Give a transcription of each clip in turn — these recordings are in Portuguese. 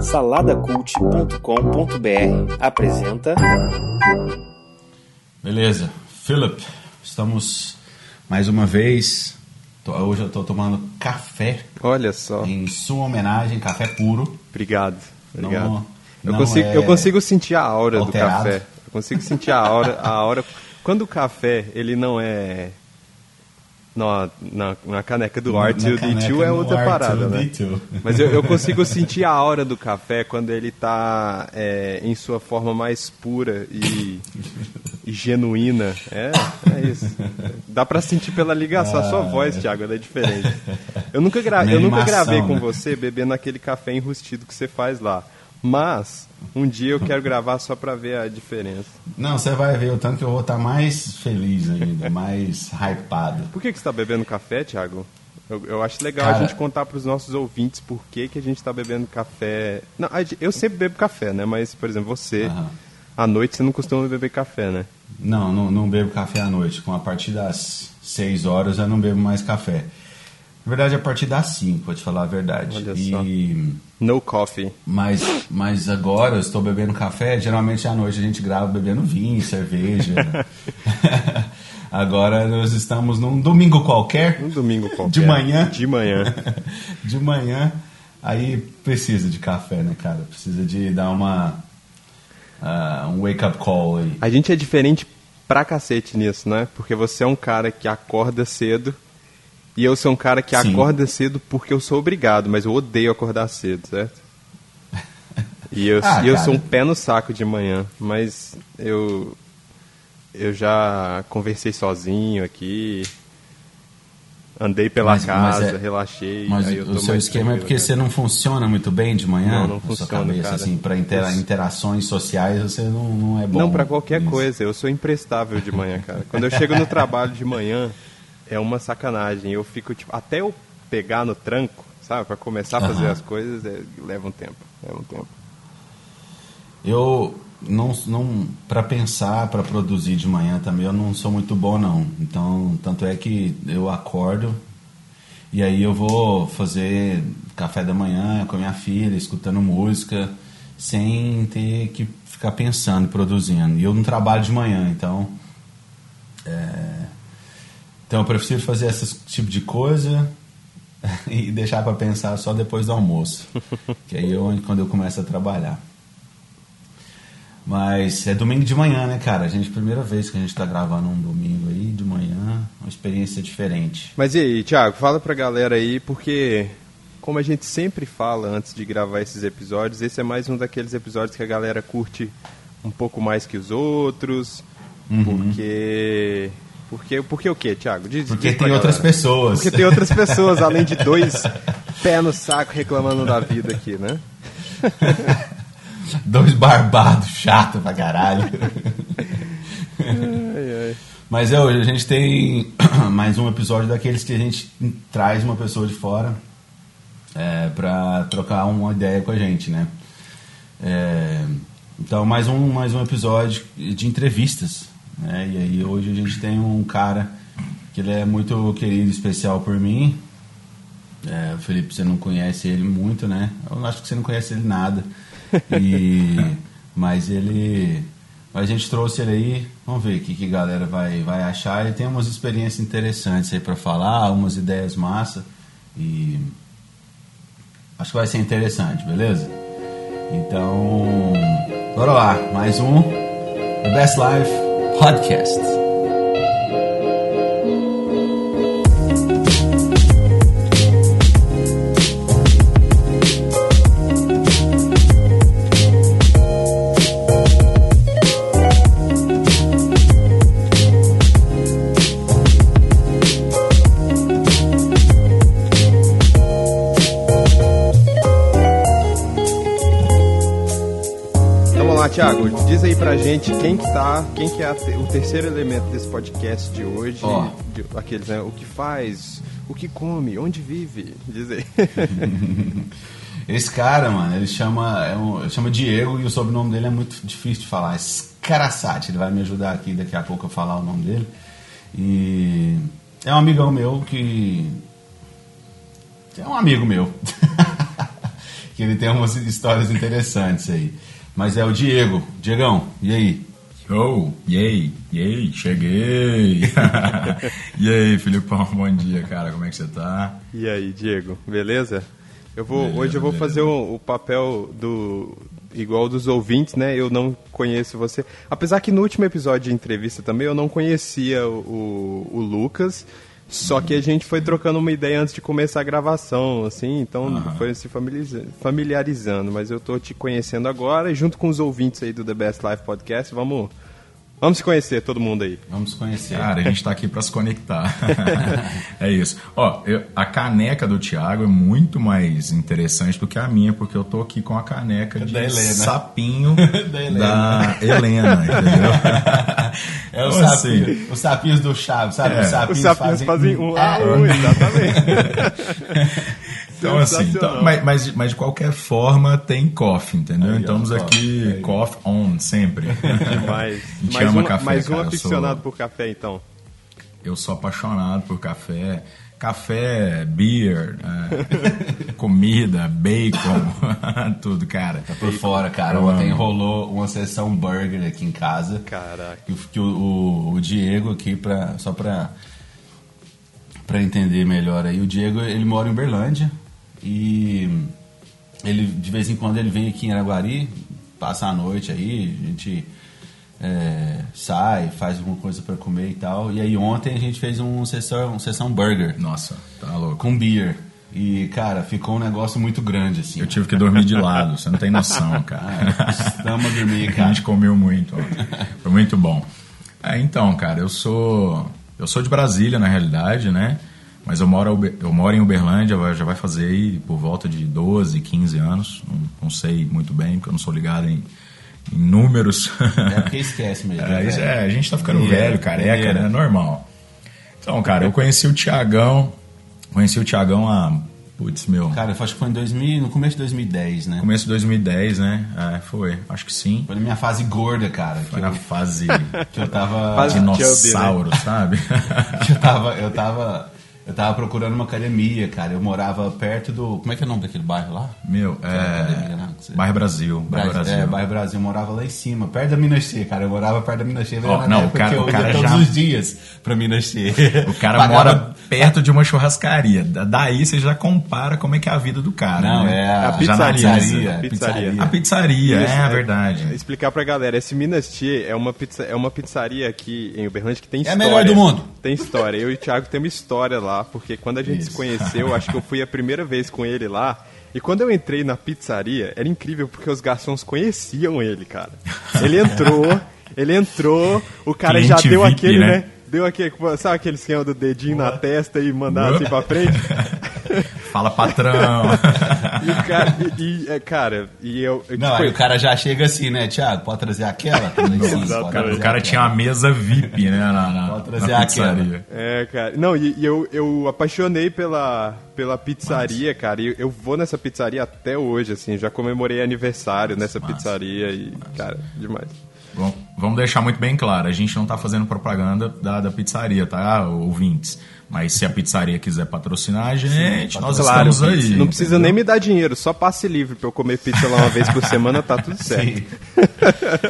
Saladacult.com.br apresenta. Beleza, Philip, estamos mais uma vez. tô- Hoje eu estou tomando café Olha só. em sua homenagem, café puro. Obrigado. Obrigado. Não- eu, não consigo, é eu consigo sentir a aura alterado. do café. Eu consigo sentir a aura, a aura. Quando o café ele não é na, na, na caneca do Na- R2D2 na caneca é outra parada, né? R2D2. Mas eu, eu consigo sentir a aura do café quando ele está em sua forma mais pura e, e genuína. É, é isso. Dá pra sentir pela ligação. A sua voz, Thiago, ela é diferente. Eu nunca, gra eu nunca gravei com né? você bebendo aquele café enrustido que você faz lá. Mas um dia eu quero gravar só pra ver a diferença. Não, você vai ver o tanto que eu vou estar mais feliz ainda, mais hypado. Por que, que você está bebendo café, Thiago? Eu, eu acho legal Cara- a gente contar para os nossos ouvintes por que, que a gente está bebendo café. Não, eu sempre bebo café, né? Mas, por exemplo, você, Aham. à noite você não costuma beber café, né? Não, não, não bebo café à noite. Com a partir das 6 horas eu não bebo mais café. Na verdade, a partir das 5, vou te falar a verdade. Olha e... No coffee. Mas, mas agora eu estou bebendo café. Geralmente à noite a gente grava bebendo vinho, cerveja. agora nós estamos num domingo qualquer. Um domingo qualquer. De manhã. De manhã. De manhã. Aí precisa de café, né, cara? Precisa de dar uma. ah, um wake up call aí. A gente é diferente pra cacete nisso, né? Porque você é um cara que acorda cedo e eu sou um cara que Sim. acorda cedo porque eu sou obrigado, mas eu odeio acordar cedo, certo? E eu, Ah, e eu cara. sou um pé no saco de manhã, mas eu eu já conversei sozinho aqui, andei pela Mas- mas casa, é- relaxei. Mas o seu esquema é porque cara. você não funciona muito bem de manhã? Não, não funciona, cabeça, cara. assim, para intera interações sociais você não, não é bom. Não, pra qualquer nisso. coisa. Eu sou imprestável de manhã, cara. Quando eu chego no trabalho de manhã, é uma sacanagem. Eu fico, tipo, até eu pegar no tranco, sabe? Pra começar a fazer Aham. as coisas, é, leva um tempo. Leva um tempo. Eu não, não para pensar, para produzir de manhã também, eu não sou muito bom não. Então, tanto é que eu acordo e aí eu vou fazer café da manhã com a minha filha, escutando música, sem ter que ficar pensando, produzindo. E eu não trabalho de manhã, então é, então eu prefiro fazer esse tipo de coisa e deixar para pensar só depois do almoço, que aí eu quando eu começo a trabalhar. Mas é domingo de manhã, né, cara? A gente, primeira vez que a gente tá gravando um domingo aí de manhã, uma experiência diferente. Mas e aí, Thiago, fala pra galera aí, porque como a gente sempre fala antes de gravar esses episódios, esse é mais um daqueles episódios que a galera curte um pouco mais que os outros, Uhum. porque... Porque, porque o quê, Thiago? Diz, Porque diz tem outras galera. pessoas. Porque tem outras pessoas, além de dois pé no saco reclamando da vida aqui, né? Dois barbados, chato pra caralho. Ai, ai. Mas é, hoje a gente tem mais um episódio daqueles que a gente traz uma pessoa de fora é, pra trocar uma ideia com a gente, né? É, então, mais um, mais um episódio de entrevistas. Né? E aí, hoje a gente tem um cara que ele é muito querido, especial por mim. É, o Felipe, você não conhece ele muito, né? Eu acho que você não conhece ele nada. E, mas ele. A gente trouxe ele aí, vamos ver o que, que a galera vai, vai achar. Ele tem umas experiências interessantes aí pra falar, umas ideias massa. E acho que vai ser interessante, beleza? Então, bora lá, mais um The Best Life Podcast. Então vamos lá, Thiago, diz aí pra gente quem que tá, quem que é te- o terceiro elemento desse podcast de hoje, Ó. de- aqueles, né, o que faz, o que come, onde vive, diz aí. Esse cara, mano, ele chama, é um, ele chama Diego e o sobrenome dele é muito difícil de falar. Escaraçate, ele vai me ajudar aqui daqui a pouco a falar o nome dele. E é um amigão meu que. É um amigo meu. que ele tem umas histórias interessantes aí. Mas é o Diego. Diegão, e aí? Yo, yay, yay, cheguei! e aí, Filipão, bom dia, cara, como é que você tá? E aí, Diego, beleza? Eu vou, Beleza, hoje eu vou beleza. fazer o, o papel do igual dos ouvintes, né? Eu não conheço você. Apesar que no último episódio de entrevista também eu não conhecia o, o, o Lucas. Só que a gente foi trocando uma ideia antes de começar a gravação, assim, então Aham. foi se familiariza- familiarizando. Mas eu tô te conhecendo agora e junto com os ouvintes aí do The Best Life Podcast, vamos, vamos se conhecer, todo mundo aí. Vamos conhecer. Cara, a gente tá aqui pra se conectar. é isso. Ó, eu- a caneca do Thiago é muito mais interessante do que a minha, porque eu tô aqui com a caneca de Da Helena. sapinho Da Helena. da Helena, entendeu? É o Então, sapinho, assim, os sapinhos do Chaves, sabe? É. Os sapinhos, Os sapinhos fazem um a um, exatamente. Então, assim, então, mas, mas, mas de qualquer forma tem coffee, entendeu? Aí, ó, Estamos coffee. aqui, Aí. coffee on, sempre. Gente mais ama um, café, mais um cara, aficionado sou- por café, então. Eu sou apaixonado por café. Café, beer, é, comida, bacon, tudo, cara. Tá por fora, cara. Ontem rolou uma sessão burger aqui em casa. Caraca. Que, o- que o, o- o Diego aqui, pra, só pra, pra entender melhor aí, o Diego ele mora em Uberlândia e ele de vez em quando ele vem aqui em Araguari, passa a noite aí, a gente é, sai, faz alguma coisa pra comer e tal. E aí ontem a gente fez um sessão, um sessão burger Nossa, tá louco. com beer. E, cara, ficou um negócio muito grande, assim. Eu tive que dormir de lado, você não tem noção, cara. Estamos a dormir, A cara. gente comeu muito, ontem. foi muito bom. É, então, cara, eu sou eu sou de Brasília na realidade, né? Mas eu moro eu moro em Uberlândia, já vai fazer aí por volta de 12, 15 anos. Não, não sei muito bem, porque eu não sou ligado em, em números. É porque esquece mesmo. É, né, é, a gente tá ficando velho, careca, mineiro. né? Normal. Então, cara, eu conheci o Tiagão. Conheci o Tiagão há. Putz, meu. Cara, eu acho que foi em 2000, no começo de 2010, né? Começo de 2010, né? É, foi. Acho que sim. Foi na minha fase gorda, cara. Que, Foi na eu, fase que eu tava. Fase dinossauro, sabe? que eu tava. Eu tava. Eu tava procurando uma academia, cara. Eu morava perto do. Como é que é o nome daquele bairro lá? Meu, academia, né? é. Bairro Brasil. Bairro Brasil. Brasil. É, bairro Brasil. Eu morava lá em cima, perto da Minas Che, cara. Eu morava perto da Minas Che. Ó, na não, época o cara- que eu o cara ia todos já- os dias pra Minas Che. O cara Pagava- mora perto de uma churrascaria. Da- Daí você já compara como é que é a vida do cara. Não, né? é a Já pizzaria. analisa. A pizzaria. A pizzaria, Isso, é, é. verdade. Explicar pra galera, esse Minas Tia é uma, pizza, é uma pizzaria aqui em Uberlândia que tem É a história. melhor do mundo. Tem história. Eu e o Thiago temos história lá, porque quando a gente se Isso. conheceu, acho que eu fui a primeira vez com ele lá. E quando eu entrei na pizzaria, era incrível porque os garçons conheciam ele, cara. Ele entrou, ele entrou, o cara já Cliente deu VIP, aquele, né? né? Deu aquele, sabe aquele esquema do dedinho na testa e mandar assim pra frente? Fala patrão. E o cara, e, e, é, cara, e eu. eu, Não, tipo, aí o cara já chega assim, né, Thiago? Pode trazer aquela? Sim, Exatamente. pode O cara, trazer o cara tinha uma mesa VIP, né? Na, na, Pode trazer na aquela. pizzaria. É, cara. Não, e, e eu, eu apaixonei pela, pela pizzaria, cara. E eu vou nessa pizzaria até hoje, assim. Já comemorei aniversário nessa massa. pizzaria e, cara, demais. Vamos deixar muito bem claro, a gente não tá fazendo propaganda da, da pizzaria, tá, ouvintes? Mas se a pizzaria quiser patrocinar a gente, nós Claro, estamos aí. não precisa entendeu? nem me dar dinheiro, só passe livre pra eu comer pizza lá uma vez por semana, tá tudo certo. Sim.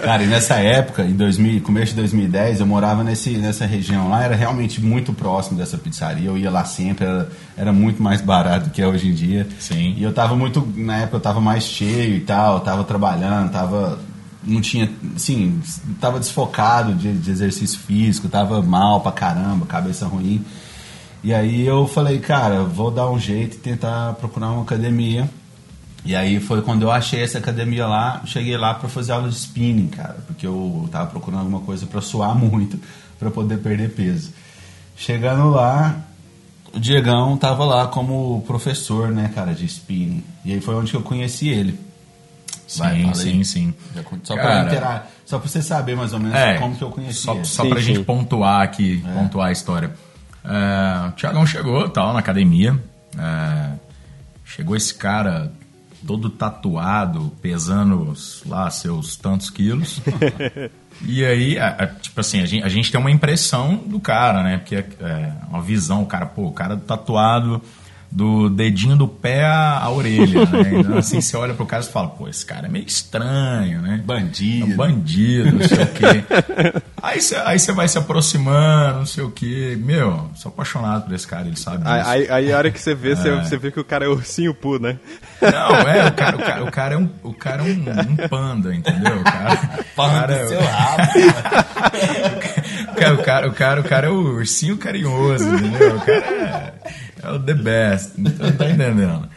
Cara, e nessa época, em 2000, começo de 2010, eu morava nesse, nessa região lá, era realmente muito próximo dessa pizzaria. Eu ia lá sempre, era, era muito mais barato do que é hoje em dia. Sim. E eu tava muito, na época eu tava mais cheio e tal, tava trabalhando, tava. Não tinha, assim, tava desfocado de, de exercício físico, tava mal pra caramba, cabeça ruim. E aí eu falei, cara, vou dar um jeito e tentar procurar uma academia. E aí foi quando eu achei essa academia lá, cheguei lá para fazer aula de spinning, cara, porque eu tava procurando alguma coisa para suar muito, para poder perder peso. Chegando lá, o Diegão tava lá como professor, né, cara, de spinning. E aí foi onde eu conheci ele. Sim, Vai, aí. sim, sim. Só Cara, pra inteirar, só pra você saber mais ou menos É, como que eu conheci Só, só Sim, pra sim. gente pontuar aqui, pontuar a história. É, o Tiagão chegou, tal, na academia. é, chegou esse cara todo tatuado, pesando lá seus tantos quilos. e aí, a- a- tipo assim, a gente, a gente tem uma impressão do cara, né? Porque é, é uma visão, o cara, pô, o cara tatuado, do dedinho do pé à, à orelha, né? Então, assim, você olha pro cara e fala, pô, esse cara é meio estranho, né? Bandido. É um bandido, não sei o quê. Aí você aí vai se aproximando, não sei o quê. Meu, sou apaixonado por esse cara, ele sabe disso. Aí, aí, a hora que você vê, você, você vê que o cara é ursinho Poo, né? Não, é, o cara, o cara, o cara é, um, o cara é um, um panda, entendeu? O cara, o cara, é- seu rabo. o cara, o cara, o cara é o ursinho carinhoso, entendeu? O cara é, é o the best, então tá entendendo?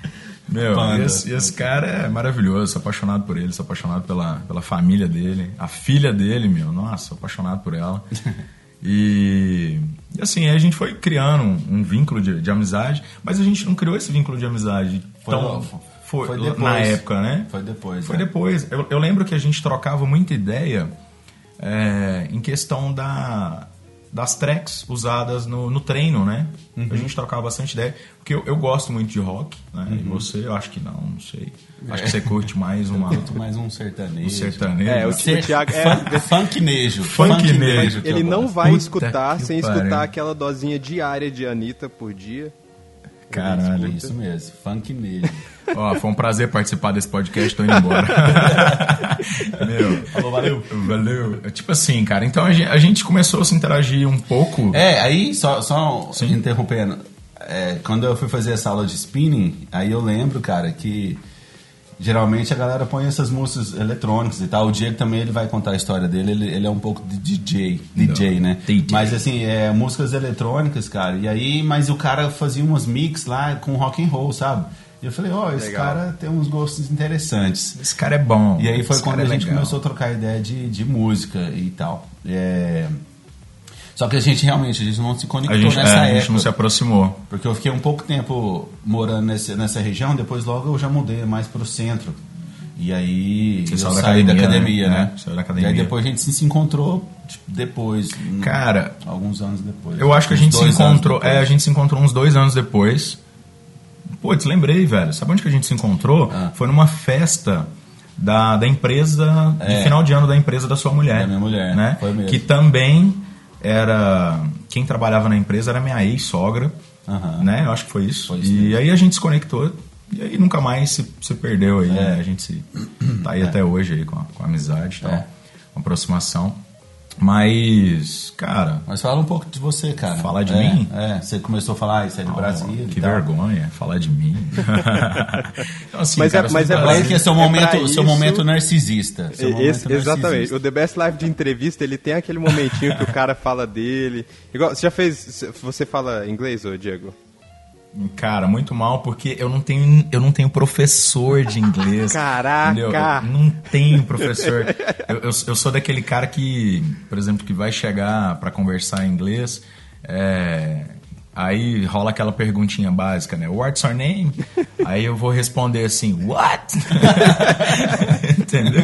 Meu, Panda. e esse, esse cara é maravilhoso, sou apaixonado por ele, sou apaixonado pela, pela família dele, a filha dele, meu, nossa, sou apaixonado por ela. E, e assim, a gente foi criando um, um vínculo de, de amizade, mas a gente não criou esse vínculo de amizade Foi tão, foi, Foi na depois. época, né? Foi depois. Foi é. depois. Eu, eu lembro que a gente trocava muita ideia é, em questão da, das tracks usadas no, no treino, né? Uhum. A gente trocava bastante ideia. Porque eu, eu gosto muito de rock, né? Uhum. E você, eu acho que não, não sei. Acho que você curte mais uma, Curto mais um sertanejo. um sertanejo. É, o o Thiago é- Fun- Funknejo. Funknejo. eu Ele não vai Puta escutar sem escutar aquela dosinha diária de Anitta por dia. Caralho. Isso mesmo, Funknejo. Ó, foi um prazer participar desse podcast, tô indo embora. Meu, Falou, valeu. valeu. É Tipo assim, cara, então a gente, a gente começou a se interagir um pouco. É, aí, só, só Sim. interrompendo. É, quando eu fui fazer essa aula de spinning, aí eu lembro, cara, que geralmente a galera põe essas músicas eletrônicas e tal. O Diego também ele vai contar a história dele, ele, ele é um pouco de DJ, DJ, né? DJ. Mas assim, é, músicas eletrônicas, cara. E aí, mas o cara fazia umas mix lá com rock and roll, sabe? E eu falei, ó, esse Legal. cara tem uns gostos interessantes. Esse cara é bom. E aí foi Esse quando a é gente legal. começou a trocar ideia de, de música e tal. É... Só que a gente realmente a gente não se A conectou gente, nessa é, a época. gente não se aproximou. Porque eu fiquei um pouco tempo morando nesse, nessa região, depois logo eu já mudei mais pro centro. E aí Você eu saiu da saí da academia, academia, né? né? Saiu da academia. E aí depois a gente se encontrou tipo, depois. Cara, alguns anos depois. Eu acho que a gente se encontrou. É, a gente se encontrou uns dois anos depois. Putz, lembrei, velho. Sabe onde que a gente se encontrou? Ah. Foi numa festa da, da empresa, de É. final de ano da empresa da sua mulher. Da minha mulher, né? foi mesmo. Que também era. Quem trabalhava na empresa era minha ex-sogra. Aham. Né? Eu acho que foi isso. Foi isso e mesmo. aí a gente se conectou. E aí nunca mais se, se perdeu aí. É. né? A gente se, tá aí até hoje aí com a, com a amizade e tal. É. Aproximação. Mas, cara, Mas fala um pouco de você, cara. Falar de É, mim? É, você começou a falar, isso é do Brasil. Oh, e que tal. vergonha falar de mim. então, assim, Mas é- cara, eu mas é Brasil. que é seu É pra momento, seu isso- momento narcisista. Seu momento Esse- exatamente. narcisista. O The Best Live de entrevista, ele tem aquele momentinho que o cara fala dele. Igual, você já fez. Você fala inglês, ô Diego? Cara, muito mal, porque eu não tenho, eu não tenho professor de inglês. Caraca! entendeu? Eu não tenho professor. eu, eu, eu sou daquele cara que, por exemplo, que vai chegar para conversar em inglês. é, Aí rola aquela perguntinha básica, né? What's your name? Aí eu vou responder assim, what? Entendeu?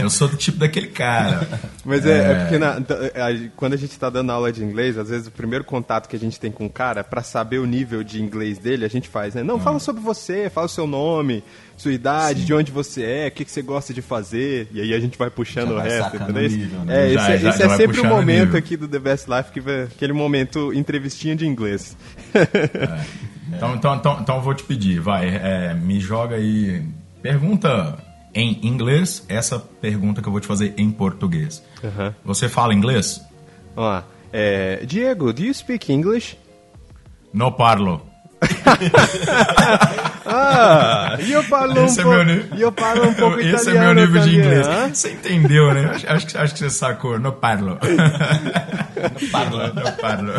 Eu sou do tipo daquele cara. Mas é, é porque na- a- quando a gente tá dando aula de inglês, às vezes o primeiro contato que a gente tem com o cara, pra saber o nível de inglês dele, a gente faz, né? Não, fala sobre você, fala o seu nome, sua idade, de onde você é, o que, que você gosta de fazer, e aí a gente vai puxando o resto, entendeu? nível, né? É, Já- esse, já- esse já é sempre o momento nível. aqui do The Best Life, que vai, aquele momento entrevistinha de inglês. Então, então, então, então eu vou te pedir, vai, é, me joga aí. Pergunta em inglês, essa pergunta que eu vou te fazer em português. Você fala inglês? Vamos lá. É, Diego, do you speak English? No parlo. Ah, e eu falo um Esse é pouco, meu nível. e eu falo um pouco Esse italiano é meu nível de também, inglês. hã? Você entendeu, né? Acho, acho, que- acho que você sacou. No parlo. Parlo. No parlo.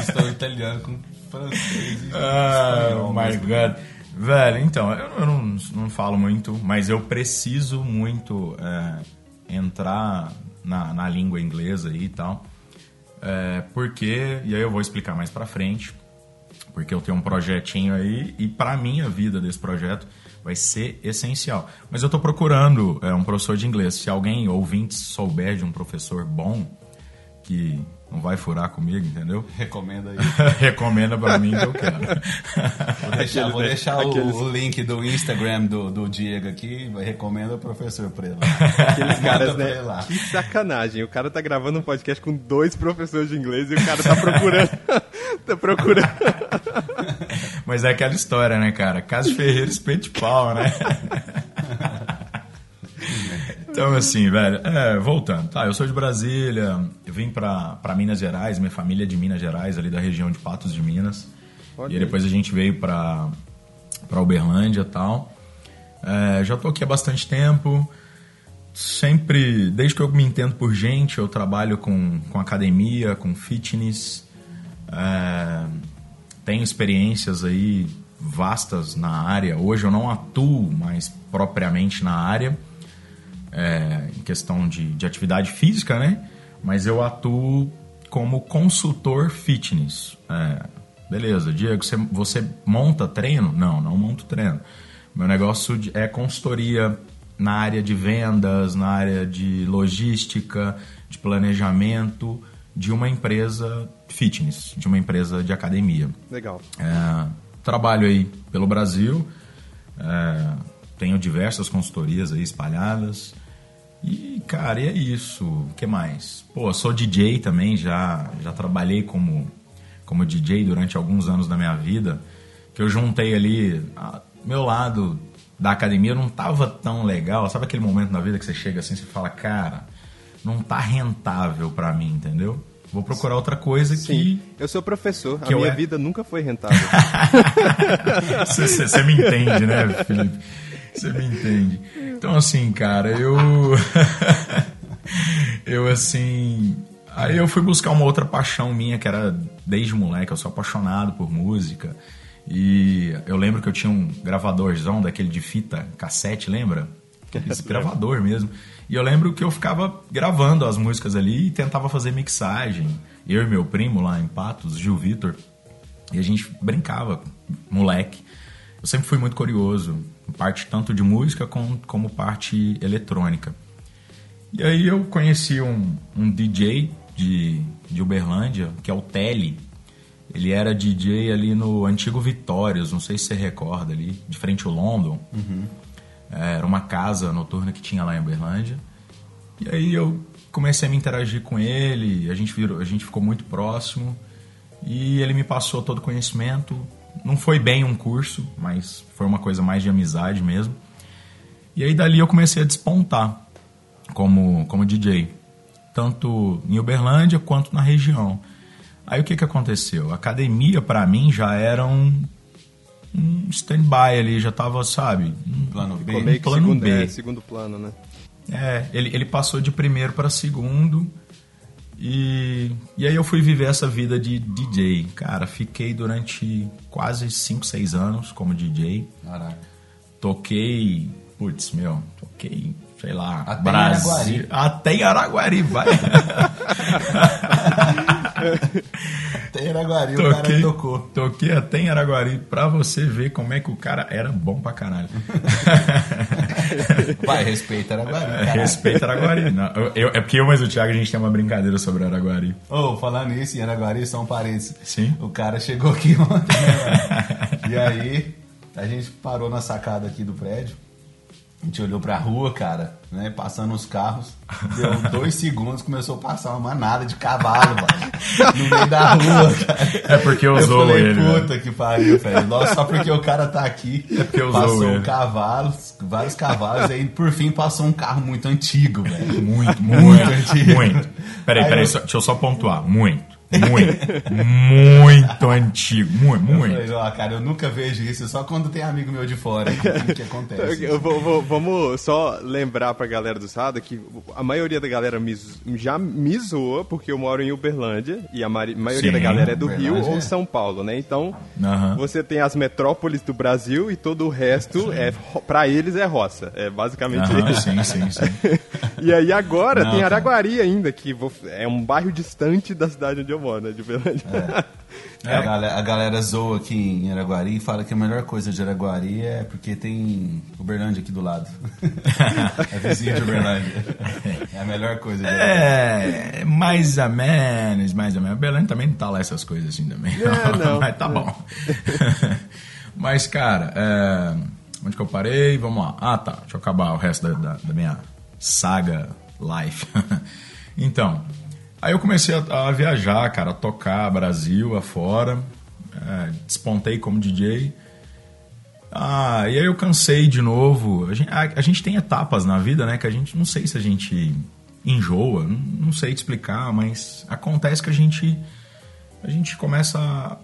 Estou italiano com francês Ah, espanhol. my God. Velho, então, eu, eu não, não falo muito, mas eu preciso muito é, entrar na, na língua inglesa aí e tal. É, porque, e aí eu vou explicar mais pra frente, porque eu tenho um projetinho aí e pra mim a vida desse projeto vai ser essencial. Mas eu tô procurando é, um professor de inglês. Se alguém ouvinte souber de um professor bom, que não vai furar comigo, entendeu? Recomenda aí. Recomenda pra mim que eu quero. Vou deixar, vou deixar o- aqueles- o, link do Instagram do, do Diego aqui. Recomenda o professor pra ele. Aqueles caras, né? Que sacanagem. O cara tá gravando um podcast com dois professores de inglês e o cara tá procurando Tá procurando. Mas é aquela história, né, cara? Caso Ferreira espete pau, né? Então, assim, velho, é, voltando, tá? Eu sou de Brasília, eu vim pra, pra Minas Gerais, minha família é de Minas Gerais, ali da região de Patos de Minas. Olha e depois a gente veio pra, pra Uberlândia e tal. É, já tô aqui há bastante tempo. Sempre, desde que eu me entendo por gente, eu trabalho com, com academia, com fitness. É, tenho experiências aí vastas na área. Hoje eu não atuo mais propriamente na área, é, em questão de, de atividade física, né? Mas eu atuo como consultor fitness. É, beleza, Diego, você, você monta treino? Não, não monto treino. Meu negócio é consultoria na área de vendas, na área de logística, de planejamento de uma empresa fitness, de uma empresa de academia. Legal. É, trabalho aí pelo Brasil, é, tenho diversas consultorias aí espalhadas. E, cara, e é isso. O que mais? Pô, sou DJ também, já, já trabalhei como, como DJ durante alguns anos da minha vida, que eu juntei ali, a- meu lado da academia não tava tão legal. Sabe aquele momento na vida que você chega assim e fala, cara, não tá rentável pra mim, entendeu? Vou procurar outra coisa Sim, eu sou professor, Que a minha é- vida nunca foi rentável. Você me entende, né, Felipe? Você me entende. Então, assim, cara, eu. eu, assim. Aí eu fui buscar uma outra paixão minha, que era desde moleque. Eu sou apaixonado por música. E eu lembro que eu tinha um gravadorzão daquele de fita cassete, lembra? Esse gravador mesmo. E eu lembro que eu ficava gravando as músicas ali e tentava fazer mixagem. Eu e meu primo lá em Patos, Gil Vitor. E a gente brincava, moleque. Eu sempre fui muito curioso, parte tanto de música como, como parte eletrônica. E aí eu conheci um, um DJ de, de Uberlândia, que é o Telly. Ele era DJ ali no antigo Vitórias, não sei se você recorda ali, de frente ao London. É, Era uma casa noturna que tinha lá em Uberlândia. E aí eu comecei a me interagir com ele, a gente, virou, a gente ficou muito próximo. E ele me passou todo o conhecimento. Não foi bem um curso, mas foi uma coisa mais de amizade mesmo. E aí dali eu comecei a despontar como, como DJ, tanto em Uberlândia quanto na região. Aí o que, que aconteceu? A academia para mim já era um, um stand-by ali, já tava, sabe? Um Plano B. Ficou meio que plano segundo, B. é, segundo plano, né? É, ele, ele passou de primeiro para segundo. E, e aí eu fui viver essa vida de DJ. Cara, fiquei durante quase 5, 6 anos como DJ. Caraca. Toquei, putz, meu, toquei, sei lá, Até em Brasil. Araguari. Até em Araguari, vai. Tem Araguari, o cara toquei, tocou. toquei até em Araguari pra você ver como é que o cara era bom pra caralho. Vai, respeita Araguari, É, caralho. Respeita Araguari. Não, eu- é porque eu mais o Thiago a gente tem uma brincadeira sobre Araguari. Ô, falando nisso, em Araguari são parentes. Sim. O cara chegou aqui ontem, né? E aí, a gente parou na sacada aqui do prédio. A gente olhou pra rua, cara, né? Passando os carros. Deu dois segundos, começou a passar uma manada de cavalo, mano. No meio da rua, cara. É porque Eu usou falei, ele, né? puta que pariu, velho. Nossa, só porque o cara tá aqui. É porque usou passou ele. um cavalo, vários cavalos, aí por fim passou um carro muito antigo, velho. Muito, Muito muito, antigo. muito. Peraí, Aí peraí, eu- só- deixa eu só pontuar. Muito, muito, muito antigo. Muito, Eu muito. falei, ó, cara, eu nunca vejo isso, só quando tem amigo meu de fora que, que acontece. Eu vou- vou- vamos só lembrar pra galera do Sada que a maioria da galera me já me zoa porque eu moro em Uberlândia e a mari- maioria Sim, da galera é do Rio Uberlândia ou é. São Paulo, né? Então você tem as metrópoles do Brasil e todo o resto é ro- pra eles é roça. É basicamente Aham, isso. sim, sim, sim. E aí agora Não, tem cara. Araguari ainda, que é um bairro distante da cidade onde eu né? De Uberlândia. A, galera, a galera zoa aqui em Araguari e fala que a melhor coisa de Araguari é porque tem Uberlândia aqui do lado. é vizinho de Uberlândia. É a melhor coisa de Araguari. É, mais ou menos, mais ou menos. Belém também não tá lá essas coisas assim também. É, não. Mas tá bom. Mas, cara, é, onde que eu parei? Vamos lá. Ah, tá. Deixa eu acabar o resto da, da- da minha saga life. então, Aí eu comecei a, a viajar, cara, a tocar Brasil afora. É, despontei como DJ. Ah, e aí eu cansei de novo. A gente, a, a gente, tem etapas na vida, né? Que a gente não sei se a gente enjoa, não, não sei te explicar, mas acontece que a gente a gente começa a,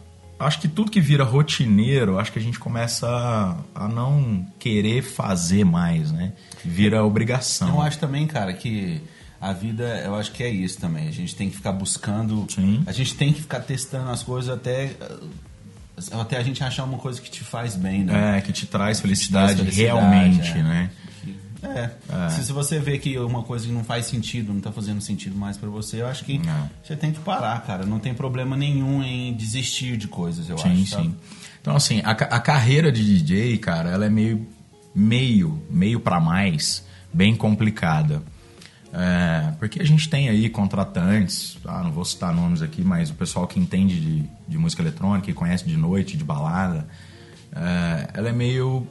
acho que tudo que vira rotineiro, acho que a gente começa a, a não querer fazer mais, né? Vira obrigação. Eu acho também, cara, que a vida, eu acho que é isso também. A gente tem que ficar buscando, Sim. a gente tem que ficar testando as coisas até até a gente achar uma coisa que te faz bem, né? É, que te traz felicidade, te traz felicidade, realmente, é. né? É. Se, se você vê que uma coisa que não faz sentido, não tá fazendo sentido mais pra você, eu acho que Não. você tem que parar, cara. Não tem problema nenhum em desistir de coisas, eu Sim, acho. sim. sabe? Então, assim, a, a carreira de DJ, cara, ela é meio, meio, meio para mais, bem complicada. É, porque a gente tem aí contratantes, ah, não vou citar nomes aqui, mas o pessoal que entende de, de música eletrônica, que conhece de noite, de balada, é, ela é meio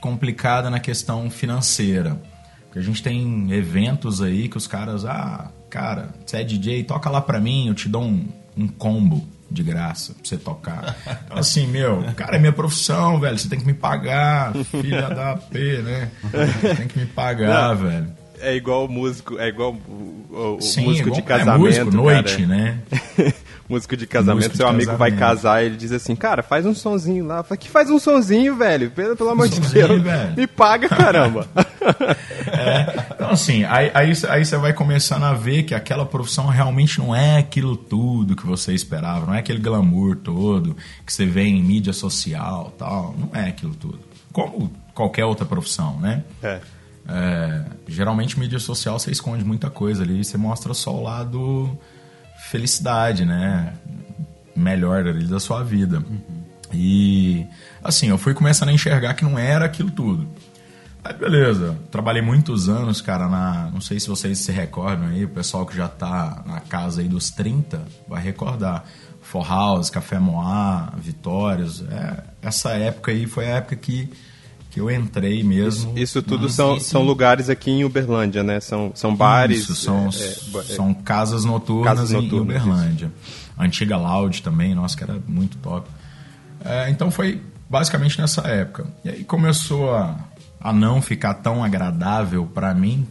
complicada na questão financeira. Porque a gente tem eventos aí que os caras, ah, cara, você é DJ, toca lá pra mim, eu te dou um, um combo de graça pra você tocar. Então, assim, meu, cara, é minha profissão, velho, você tem que me pagar, filha da P, né? Você tem que me pagar, velho. É igual o músico, é igual o, o- Sim, músico igual- de é casamento. músico, noite, né? músico de casamento, Músico de seu amigo vai casamento. casar, ele diz assim, cara, faz um sonzinho lá. Fala, que faz um sonzinho, velho? Pelo, pelo amor de Deus. velho. Me paga, caramba. Então, assim, aí, aí, aí você vai começando a ver que aquela profissão realmente não é aquilo tudo que você esperava, não é aquele glamour todo que você vê em mídia social tal. Não é aquilo tudo. Como qualquer outra profissão, né? É. É, geralmente mídia social você esconde muita coisa ali, você mostra só o lado felicidade, né? Melhor ali da sua vida. E assim, eu fui começando a enxergar que não era aquilo tudo. Aí beleza, trabalhei muitos anos, cara, na. Não sei se vocês se recordam aí, o pessoal que já tá na casa aí dos 30 vai recordar. For House, Café Moá, Vitórias. é, essa época aí foi a época que, que eu entrei mesmo. Isso tudo Sim, são, são lugares aqui em Uberlândia, né? São, são bares. Isso, são, é, é, é, são casas noturnas, Casas em- noturnas, em Uberlândia. A antiga Loud também, nossa, que era muito top. É, então foi basicamente nessa época. E aí começou a, a não ficar tão agradável para mim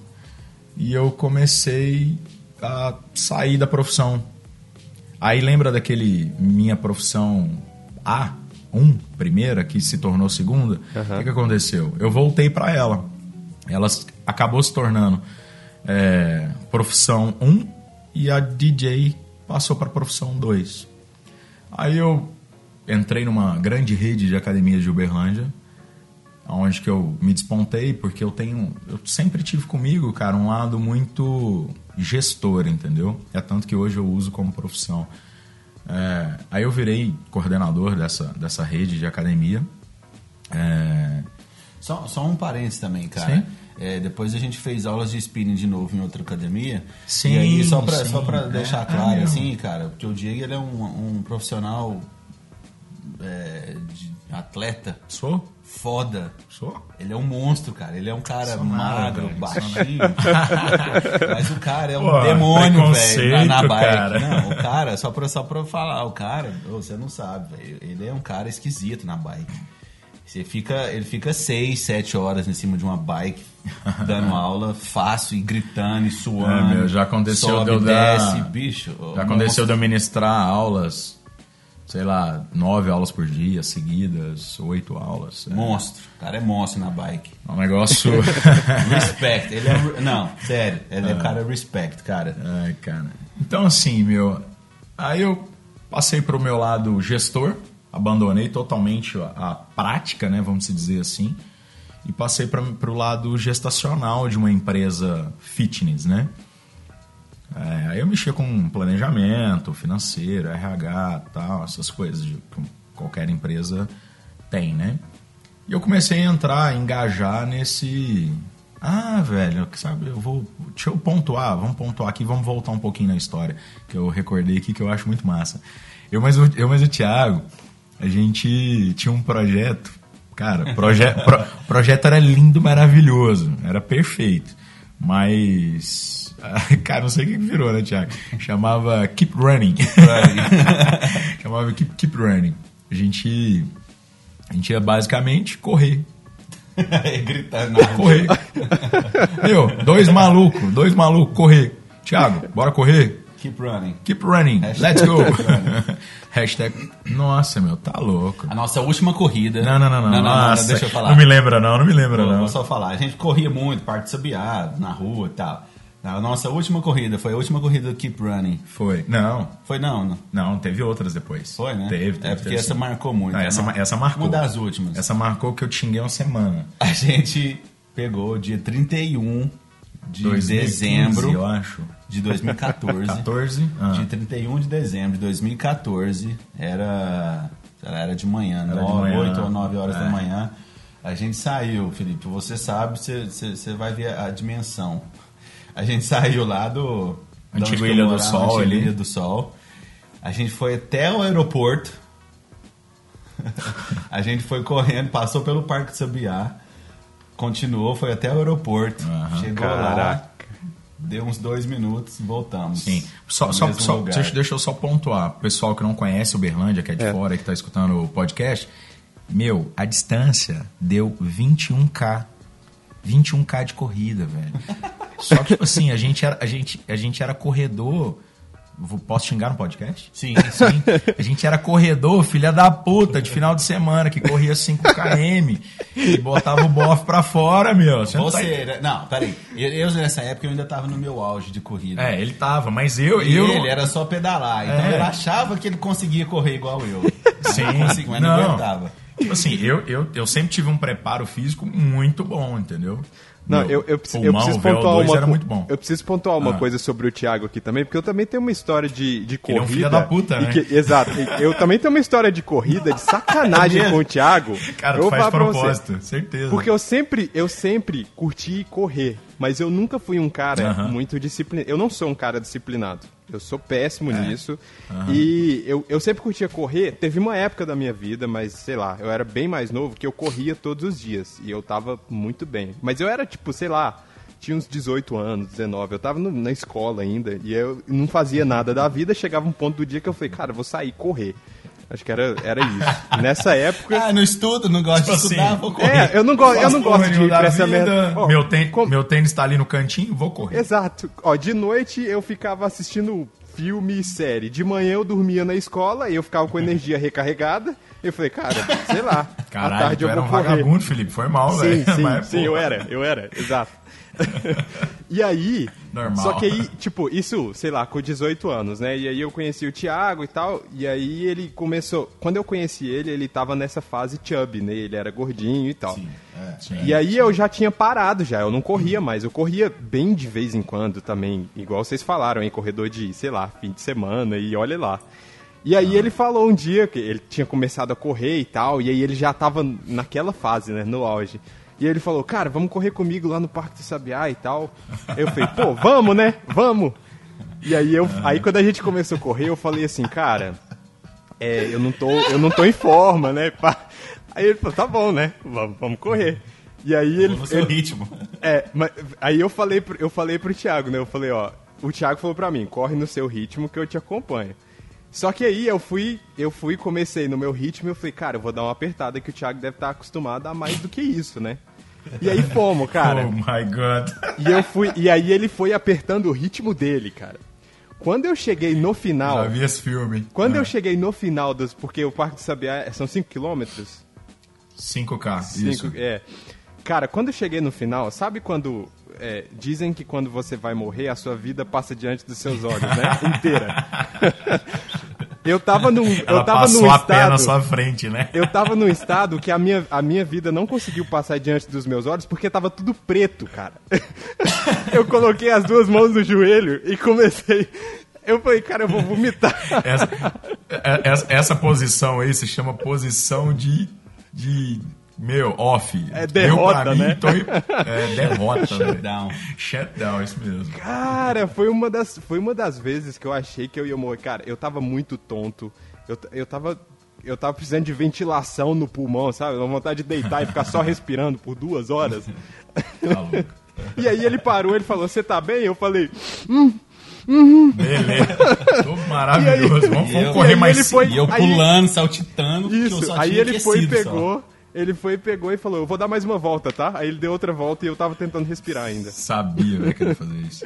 e eu comecei a sair da profissão. Aí lembra daquele minha profissão A, um, primeira, que se tornou segunda? O que, que aconteceu? Eu voltei para ela. Ela acabou se tornando é, profissão 1 e a DJ passou para profissão 2. Aí eu entrei numa grande rede de academias de Uberlândia, onde que eu me despontei, porque eu tenho. Eu sempre tive comigo, cara, um lado muito gestor, entendeu? É tanto que hoje eu uso como profissão. É, aí eu virei coordenador dessa, dessa rede de academia. É, Só, só um parênteses também, cara. Sim. É, depois a gente fez aulas de spinning de novo em outra academia. Sim, E aí, só pra, sim. só pra É, deixar é claro, assim, cara, porque o Diego ele é um, um profissional é, de atleta sou? Foda. Sou? Ele é um monstro, cara. Ele é um cara Sou nada, magro, velho. baixinho. Mas o cara é um Pô, demônio, velho, na, na bike. cara. Não, o cara, só pra, só pra falar, o cara, você não sabe, velho. Ele é um cara esquisito na bike. Você fica, ele fica seis, sete horas em cima de uma bike, dando aula fácil e gritando e suando. É, meu, já aconteceu sobe, de eu dar- desce, bicho. Já aconteceu de eu ministrar aulas, sei lá, nove aulas por dia, seguidas, oito aulas. É Monstro. O cara é monstro na bike. um negócio. Respect. Ele é. Não, sério. Ele é, cara respect, cara. Ai, cara. Então, assim, meu. Aí eu passei pro meu lado gestor, abandonei totalmente a, a prática, né? Vamos se dizer assim. E passei para pro lado gestacional de uma empresa fitness, né? É, aí eu mexia com planejamento financeiro, RH, tal, essas coisas de, que qualquer empresa tem, né? E eu comecei a entrar, engajar nesse. Ah, velho, sabe, eu vou. Deixa eu pontuar, vamos pontuar aqui, vamos voltar um pouquinho na história, que eu recordei aqui que eu acho muito massa. Eu mais o, eu mais o Thiago, a gente tinha um projeto, cara, proje, pro- projeto era lindo, maravilhoso, era perfeito. Mas. Cara, não sei o que virou, né, Thiago? Chamava Keep Running. Chamava Keep, Keep Running. A gente. A gente ia basicamente correr. Gritando na. Correr. Meu, dois malucos, dois malucos, correr. Thiago, bora correr? Keep running. Keep running, Hashtag let's go. running. Hashtag. Nossa, meu, tá louco. A nossa última corrida. Não, não, não, não. Não, não, não, Nossa, deixa eu falar. Não me lembra, não, não me lembra, Vou, não. vou só falar. A gente corria muito, parte de Sabiá, na rua e tal. A nossa última corrida foi a última corrida do Keep Running. Foi. Não, Foi não, não. não, teve outras depois. Foi, né? Teve, teve. É porque teve, essa sim. marcou muito. Não, essa, Não, essa marcou. Uma das últimas. Essa marcou que eu tinguei uma semana. A gente pegou dia 31 de 2015, dezembro eu acho. de 2014. 14. Ah. De 31 de dezembro de 2014, era, era de manhã, Era de 9, manhã. 8 ou 9 horas É. da manhã. A gente saiu, Felipe, você sabe, você, você, você vai ver a dimensão. A gente saiu lá do... eu Ilha do morava, Sol Antiga ali. Ilha do Sol. A gente foi até o aeroporto. a gente foi correndo, passou pelo Parque de Sabiá, continuou, foi até o aeroporto, Aham. chegou lá, Caraca. deu uns dois minutos e voltamos. Sim. Só, só, só- deixa, deixa eu só pontuar. Pessoal que não conhece Uberlândia, que é de É. fora, que tá escutando o podcast. Meu, a distância deu 21K. 21K de corrida, velho. Só que, tipo assim, a gente era, a gente, a gente era corredor. Posso xingar no podcast? Sim. Sim. A gente era corredor, filha da puta, de final de semana, que corria 5km e botava o bofe pra fora, meu. Você não tá Você, era- não, peraí. Eu, nessa época eu ainda tava no meu auge de corrida. É, ele tava, mas eu. E eu ele era só pedalar. Então É. ele achava que ele conseguia correr igual eu. Sim, Não conseguia, mas não, aguentava. Tipo assim, eu, eu, eu sempre tive um preparo físico muito bom, entendeu? Não, eu, eu, preciso- eu preciso VO2 pontuar uma era muito bom. Eu preciso pontuar uma Ah. coisa sobre o Thiago aqui também, porque eu também tenho uma história de, de Ele é corrida. um filho da puta, né? que- exato. Eu também tenho uma história de corrida, de sacanagem É com o Thiago. Cara, eu faz propósito, certeza. Porque eu sempre, eu sempre curti correr, mas eu nunca fui um cara Aham. muito disciplinado. Eu não sou um cara disciplinado. Eu sou péssimo É. nisso. E eu, eu sempre curtia correr. Teve uma época da minha vida, mas sei lá, eu era bem mais novo, que eu corria todos os dias. E eu tava muito bem. Mas eu era tipo, sei lá, tinha uns 18 anos, 19. Eu tava no- na escola ainda. E eu não fazia nada da vida. Chegava um ponto do dia que eu falei, cara, vou sair correr. Acho que era, era isso. Nessa época. Ah, não estudo, não gosto Tipo de estudar, assim, vou correr. É, eu não, go eu não gosto de ir pra essa merda. Ó, meu, tênis, como- meu tênis tá ali no cantinho, vou correr. Exato. Ó, de noite eu ficava assistindo filme e série. De manhã eu dormia na escola e eu ficava com energia recarregada. Eu falei, cara, sei lá. Caralho, tarde tu eu era um correr. vagabundo, Felipe, foi mal, Sim, velho. sim, Mas, sim, eu era, eu era, exato. E aí, Normal. só que aí, tipo, isso, sei lá, com 18 anos, né? E aí eu conheci o Thiago e tal, e aí ele começou, quando eu conheci ele, ele tava nessa fase chubby, né? Ele era gordinho e tal. Sim, é. Sim. E aí eu já tinha parado já, eu não corria mais. Eu corria bem de vez em quando também, igual vocês falaram, em corredor de, sei lá, fim de semana e olha lá. E aí ele falou um dia que ele tinha começado a correr e tal, e aí ele já tava naquela fase, né, no auge. E ele falou, cara, vamos correr comigo lá no Parque do Sabiá e tal. Eu falei, pô, vamos, né? Vamos! E aí eu, aí quando a gente começou a correr, eu falei assim, cara, é, eu não tô, eu não tô em forma, né? Aí ele falou, tá bom, né? Vamos, vamos correr. E aí ele, seu ele- ritmo. é, mas aí eu falei, pro, eu falei pro Thiago, né? Eu falei, ó, o Thiago falou pra mim, corre no seu ritmo que eu te acompanho. Só que aí eu fui, eu fui, comecei no meu ritmo e eu falei, cara, eu vou dar uma apertada que o Thiago deve estar acostumado a mais do que isso, né? E aí fomos, cara. Oh my god. E eu fui, e aí ele foi apertando o ritmo dele, cara. Quando eu cheguei no final, Já vi esse filme. quando eu Ah, cheguei no final dos, porque o Parque do Sabiá são 5 quilômetros, 5K, Cinco- isso. É. Cara, quando eu cheguei no final, sabe quando. é, dizem que quando você vai morrer, a sua vida passa diante dos seus olhos, né? Inteira. Eu tava num. Ela eu tava passou num a pé na estado. sua frente, né? Eu tava num estado que a minha, a minha vida não conseguiu passar diante dos meus olhos porque tava tudo preto, cara. eu coloquei as duas mãos no joelho e comecei. Eu falei, cara, eu vou vomitar. Essa, é- essa, essa posição aí se chama posição de. de meu, off. É derrota, mim, né? tô- é derrota. Shutdown. né? Shutdown, isso mesmo. Cara, foi uma das, foi uma das vezes que eu achei que eu ia morrer. Cara, eu tava muito tonto. Eu, eu tava. Eu tava precisando de ventilação no pulmão, sabe? Uma vontade de deitar e ficar só respirando por duas horas. Tá louco. E aí ele parou, ele falou, você tá bem? Eu falei, Beleza. Tô maravilhoso. Vamos, E vamos eu- correr e aí mais ele foi- E eu Aí- pulando, saltitando, porque eu isso. só Aí tinha ele foi e aquecido só. Pegou, ele foi e pegou e falou, eu vou dar mais uma volta, tá? Aí ele deu outra volta e eu tava tentando respirar ainda. Sabia velho, que ele ia fazer isso.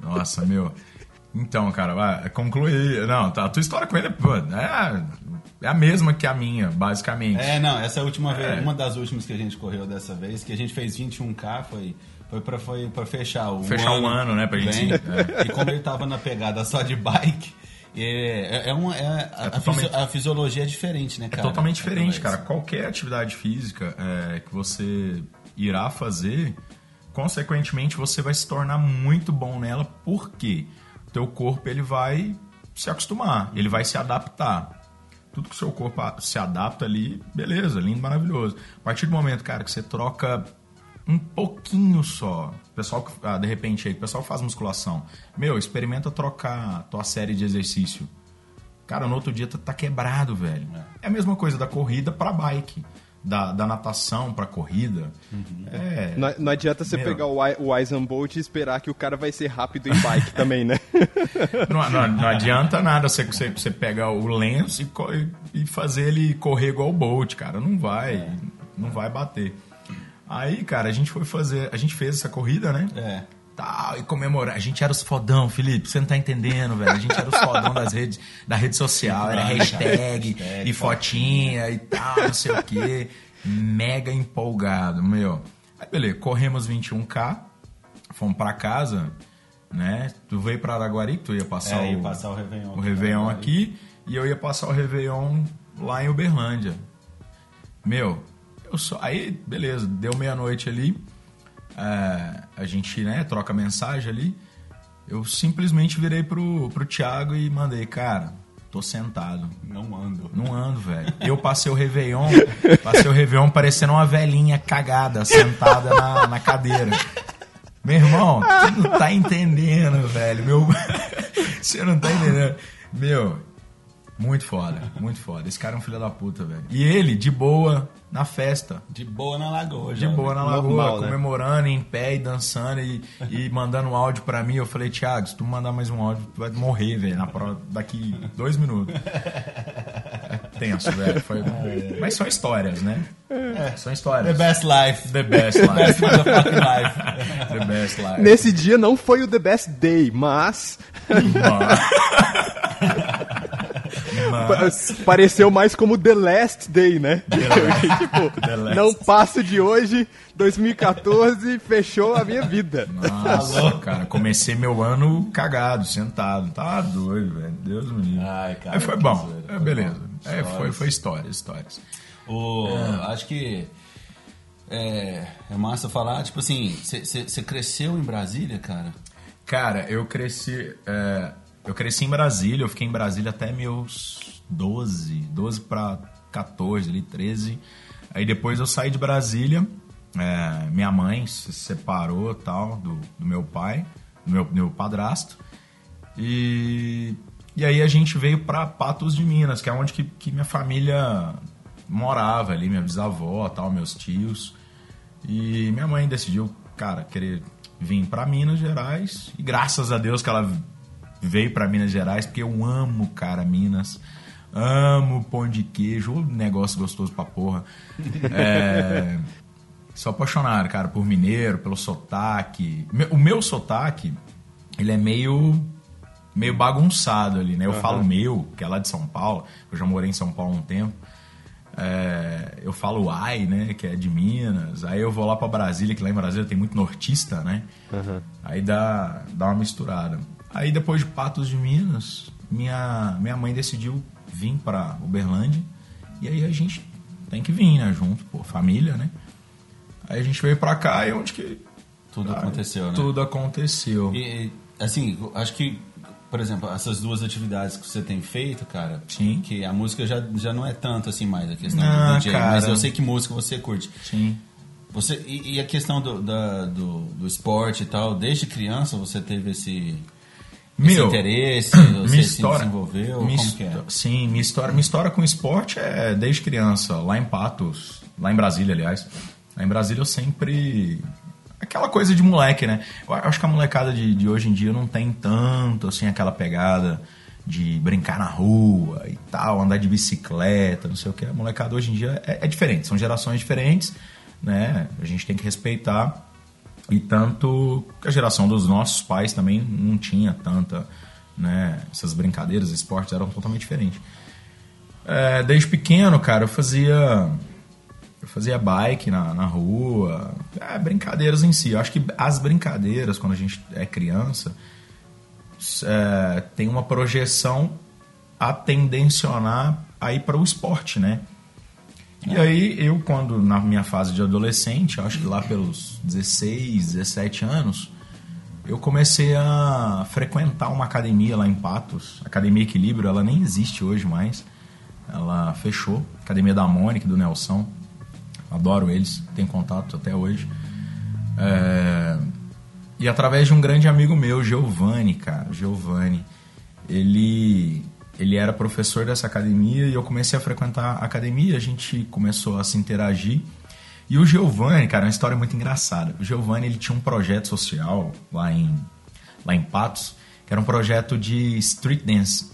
Nossa, meu. Então, cara, vai, conclui. Não, tá, a tua história com ele pô, é, é a mesma que a minha, basicamente. É, não, essa última É. vez, uma das últimas que a gente correu dessa vez, que a gente fez 21K, foi, foi, pra, foi pra fechar o Fechar um ano, né, pra gente- bem. é. E como ele tava na pegada só de bike, é, é uma, é, a, a fisio- a fisiologia é diferente, né, É cara? totalmente diferente, cara. Qualquer atividade física é, que você irá fazer, consequentemente você vai se tornar muito bom nela, porque o teu corpo ele vai se acostumar, ele vai se adaptar. Tudo que o seu corpo se adapta ali, beleza, lindo, maravilhoso. A partir do momento, cara, que você troca um pouquinho só. Pessoal que, ah, de repente aí, o pessoal que faz musculação. Meu, experimenta trocar a tua série de exercício. Cara, no outro dia tá, tá quebrado, velho. É. a mesma coisa da corrida pra bike. Da, da natação pra corrida. É. Não, não adianta você Meu. pegar o, o Wise Bolt e esperar que o cara vai ser rápido em bike também, né? Não, não- não adianta nada você, você, você pegar o lenço e, e fazer ele correr igual o Bolt, cara. Não vai. Não vai bater. Aí, cara, a gente foi fazer. A gente fez essa corrida, né? É. Tal, e comemorar. A gente era os fodão, Felipe. Você não tá entendendo, velho. A gente era os fodão das redes, da rede social. Era hashtag e fotinha e tal, não sei o quê. Mega empolgado, meu. Aí, beleza. Corremos 21K. Fomos pra casa, né? Tu veio pra Araguari, tu ia passar, É, ia o, passar o Réveillon o Réveillon aqui. E eu ia passar o Réveillon lá em Uberlândia. Meu, eu só. Aí, beleza, deu meia-noite ali. é, a gente, né, troca mensagem ali. Eu simplesmente virei pro, pro Thiago e mandei, cara, tô sentado. Não ando. Não ando, velho. Eu passei o Réveillon, passei o Réveillon parecendo uma velhinha cagada, sentada na, na cadeira. Meu irmão, tu não tá entendendo, velho. Meu... Você não tá entendendo. Meu, muito foda, muito foda. Esse cara é um filho da puta, velho. E ele, de boa, na festa. De boa na lagoa, De jovem. boa na Normal, lagoa, né? comemorando em pé e dançando e, e mandando um áudio pra mim. Eu falei, Thiago, se tu mandar mais um áudio, tu vai morrer, velho, na prova daqui dois minutos. É tenso, velho. Foi... Mas são histórias, né? São histórias. The best life. The best Best life. motherfucking life. The best life. Nesse dia não foi o The Best Day, mas Mas- pa- pareceu mais como The Last Day, né? tipo, The last. não passo de hoje, 2014, fechou a minha vida. Nossa, cara, comecei meu ano cagado, sentado. Tá doido, velho. Deus me livre. Ai, cara, Aí foi bom. zoeira, É, foi beleza. bom. É, foi, foi histórias, histórias. O, É. Acho que é, é massa falar, tipo assim, você cresceu em Brasília, cara? Cara, eu cresci. é, eu cresci em Brasília, eu fiquei em Brasília até meus 12, 12 pra 14, ali, 13. Aí depois eu saí de Brasília, é, minha mãe se separou tal do, do meu pai, do meu, meu padrasto. E, e aí a gente veio pra Patos de Minas, que é onde que, que minha família morava ali, minha bisavó, tal, meus tios. E minha mãe decidiu, cara, querer vir pra Minas Gerais. E graças a Deus que ela veio pra Minas Gerais, porque eu amo, cara, Minas. Amo pão de queijo, um negócio gostoso pra porra. É, sou apaixonado, cara, por mineiro, pelo sotaque. O meu sotaque, ele é meio meio bagunçado ali, né? Eu falo meu, que é lá de São Paulo. Eu já morei em São Paulo há um tempo. É, eu falo ai, né? Que é de Minas. Aí eu vou lá pra Brasília, que lá em Brasília tem muito nortista, né? Aí dá, dá uma misturada. Aí depois de Patos de Minas, minha, minha mãe decidiu vir pra Uberlândia. E aí a gente tem que vir, né? Junto, pô, família, né? Aí a gente veio pra cá e onde que. Tudo aconteceu, né? Tudo aconteceu. E, assim, acho que, por exemplo, essas duas atividades que você tem feito, cara, Sim. que a música já, já não é tanto assim mais a questão Ah, do DJ, cara. mas eu sei que música você curte. Sim. Você, e, e a questão do, da- do, do esporte e tal, desde criança você teve esse Meu, interesse, você minha se história, desenvolveu, como que é? Sim, minha história, minha história com esporte é desde criança, lá em Patos, lá em Brasília, aliás. Lá em Brasília eu sempre aquela coisa de moleque, né? Eu acho que a molecada de, de hoje em dia não tem tanto, assim, aquela pegada de brincar na rua e tal, andar de bicicleta, não sei o que. A molecada hoje em dia é, é diferente, são gerações diferentes, né? A gente tem que respeitar. E tanto a geração dos nossos pais também não tinha tanta, né? Essas brincadeiras, esportes eram totalmente diferentes. É, desde pequeno, cara, eu fazia eu fazia bike na, na rua, é, brincadeiras em si. Eu acho que as brincadeiras, quando a gente é criança, é, tem uma projeção a tendencionar a ir para o esporte, né? E aí, eu, quando na minha fase de adolescente, acho que lá pelos 16, 17 anos, eu comecei a frequentar uma academia lá em Patos, Academia Equilíbrio, ela nem existe hoje mais, ela fechou, Academia da Mônica, do Nelson, adoro eles, tenho contato até hoje. É... E através de um grande amigo meu, Giovanni, cara, Giovanni, ele ele era professor dessa academia e eu comecei a frequentar a academia, a gente começou a se interagir. E o Giovanni, cara, é uma história muito engraçada. O Giovanni, ele tinha um projeto social lá em, lá em Patos, que era um projeto de street dance.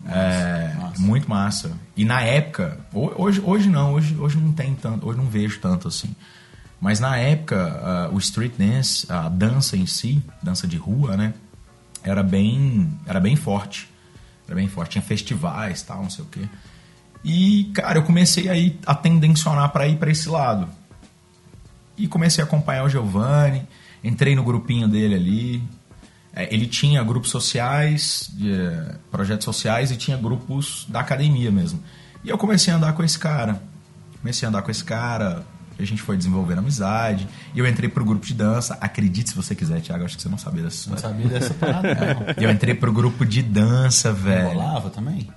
Nossa, é, nossa. Muito massa. E na época, hoje, hoje não, hoje, hoje não tem tanto, hoje não vejo tanto assim. Mas na época, uh, o street dance, a dança em si, dança de rua, né? Era bem, era bem forte. Era bem forte. Tinha festivais tal, não sei o quê. E, cara, eu comecei aí a tendencionar para ir para esse lado. E comecei a acompanhar o Giovanni, entrei no grupinho dele ali. É, ele tinha grupos sociais, de, é, projetos sociais e tinha grupos da academia mesmo. E eu comecei a andar com esse cara. Comecei a andar com esse cara, a gente foi desenvolvendo amizade. E eu entrei pro grupo de dança. Acredite se você quiser, Thiago, acho que você não sabia dessa história. Não sabia dessa parada, não. Eu entrei pro grupo de dança, velho. Rolava também?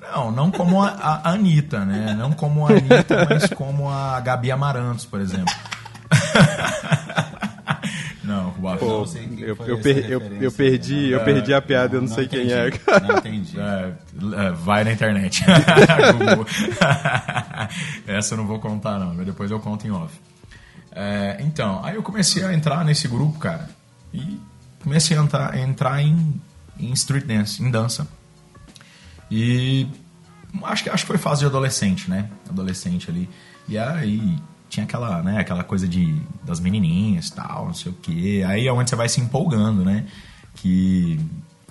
Não, não como a, a Anitta, né? Não como a Anitta, mas como a Gabi Amarantos, por exemplo. Não, Pô, eu, eu, per, eu, eu, perdi, eu perdi a piada, eu não, não sei entendi, quem é. Não entendi. É, é, vai na internet. Essa eu não vou contar, não, depois eu conto em off. É, então, aí eu comecei a entrar nesse grupo, cara, e comecei a entrar, entrar em, em street dance, em dança. E acho que, acho que foi fase de adolescente, né? Adolescente ali. E aí tinha aquela, né, aquela coisa de das menininhas tal, não sei o quê. Aí é onde você vai se empolgando, né? Que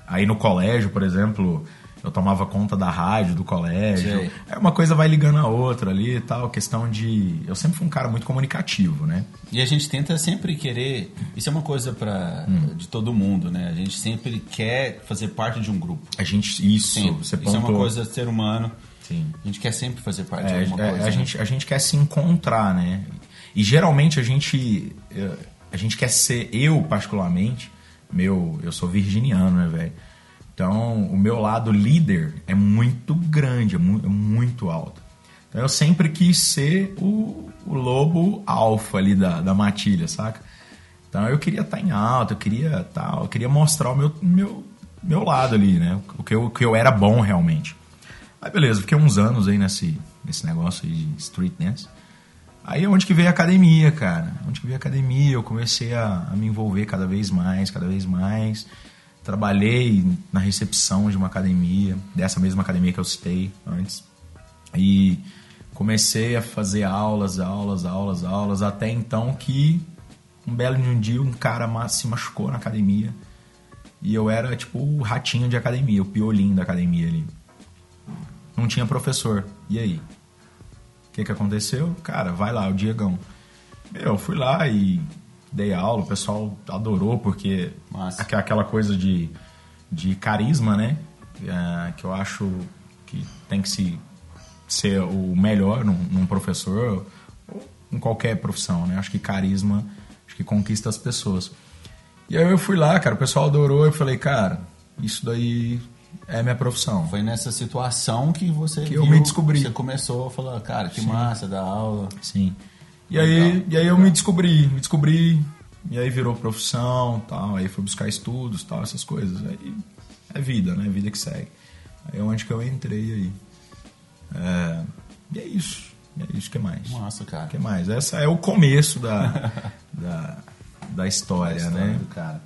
aí no colégio, por exemplo, eu tomava conta da rádio do colégio. Sei. Aí uma coisa vai ligando a outra ali e tal, questão de eu sempre fui um cara muito comunicativo, né? E a gente tenta sempre querer, isso é uma coisa para hum. de todo mundo, né? A gente sempre quer fazer parte de um grupo. A gente isso, sempre. Você isso é uma coisa de ser humano. Sim. A gente quer sempre fazer parte é, de alguma é, coisa. A, né? gente, a gente quer se encontrar, né? E geralmente a gente, eh, a gente quer ser, eu particularmente, meu, eu sou virginiano, né, velho? Então, o meu lado líder é muito grande, é muito, é muito alto. Então, eu sempre quis ser o, o lobo alfa ali da, da matilha, saca? Então, eu queria estar em alta, eu queria tal, eu queria mostrar o meu, meu, meu lado ali, né? O que eu, o que eu era bom realmente. Aí beleza, fiquei uns anos aí nesse, nesse negócio aí de street dance. Aí é onde que veio a academia, cara. Onde que veio a academia, eu comecei a, a me envolver cada vez mais, cada vez mais. Trabalhei na recepção de uma academia, dessa mesma academia que eu citei antes. E comecei a fazer aulas, aulas, aulas, aulas, até então que um belo de um dia um cara se machucou na academia. E eu era tipo o ratinho de academia, o piolinho da academia ali não tinha professor. E aí? O que, que aconteceu? Cara, vai lá, o Diegão. Meu, fui lá e dei aula, o pessoal adorou, porque Massa. aquela coisa de, de carisma, né? É, que eu acho que tem que se ser o melhor num, num professor ou em qualquer profissão, né? Acho que carisma acho que conquista as pessoas. E aí eu fui lá, cara, o pessoal adorou, eu falei, cara, isso daí é minha profissão. Foi nessa situação que você que viu, eu me descobri. Você começou a falar, cara, que Sim. massa da aula. Sim. E aí, e aí eu me descobri, me descobri, e aí virou profissão, tal, aí fui buscar estudos, tal, essas coisas. Aí é vida, né? Vida que segue. Aí é onde que eu entrei aí. É, e é isso. E é isso que mais. Nossa, cara. que mais? Essa é o começo da, da, da história, a história né? cara.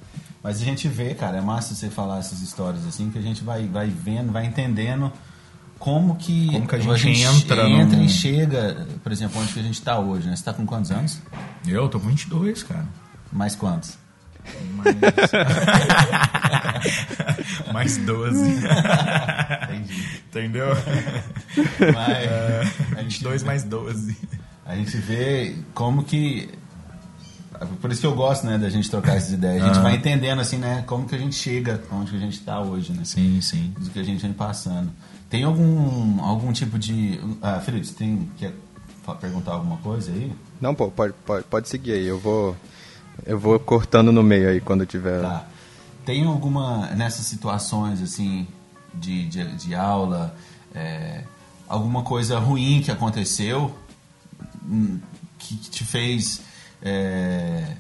Mas a gente vê, cara, é massa você falar essas histórias assim, que a gente vai, vai vendo, vai entendendo como que, Como que a gente entra entra num- e chega, por exemplo, onde que a gente está hoje, né? Você tá com quantos anos? Eu tô com 22, cara. Mais quantos? Mais, mais 12. Entendi. Entendeu? Mas, a, gente, 22 mais 12. a gente vê como que. Por isso que eu gosto, né, da gente trocar essas ideias. A gente Ah. vai entendendo, assim, né, como que a gente chega onde que a gente está hoje, né? Sim, sim. do que a gente vem passando. Tem algum, algum tipo de. Ah, Felipe, você tem, quer perguntar alguma coisa aí? Não, pô, pode, pode, pode seguir aí. Eu vou, eu vou cortando no meio aí quando tiver. Tá. Tem alguma, nessas situações, assim, de, de, de aula, é, alguma coisa ruim que aconteceu hum, que te fez, é,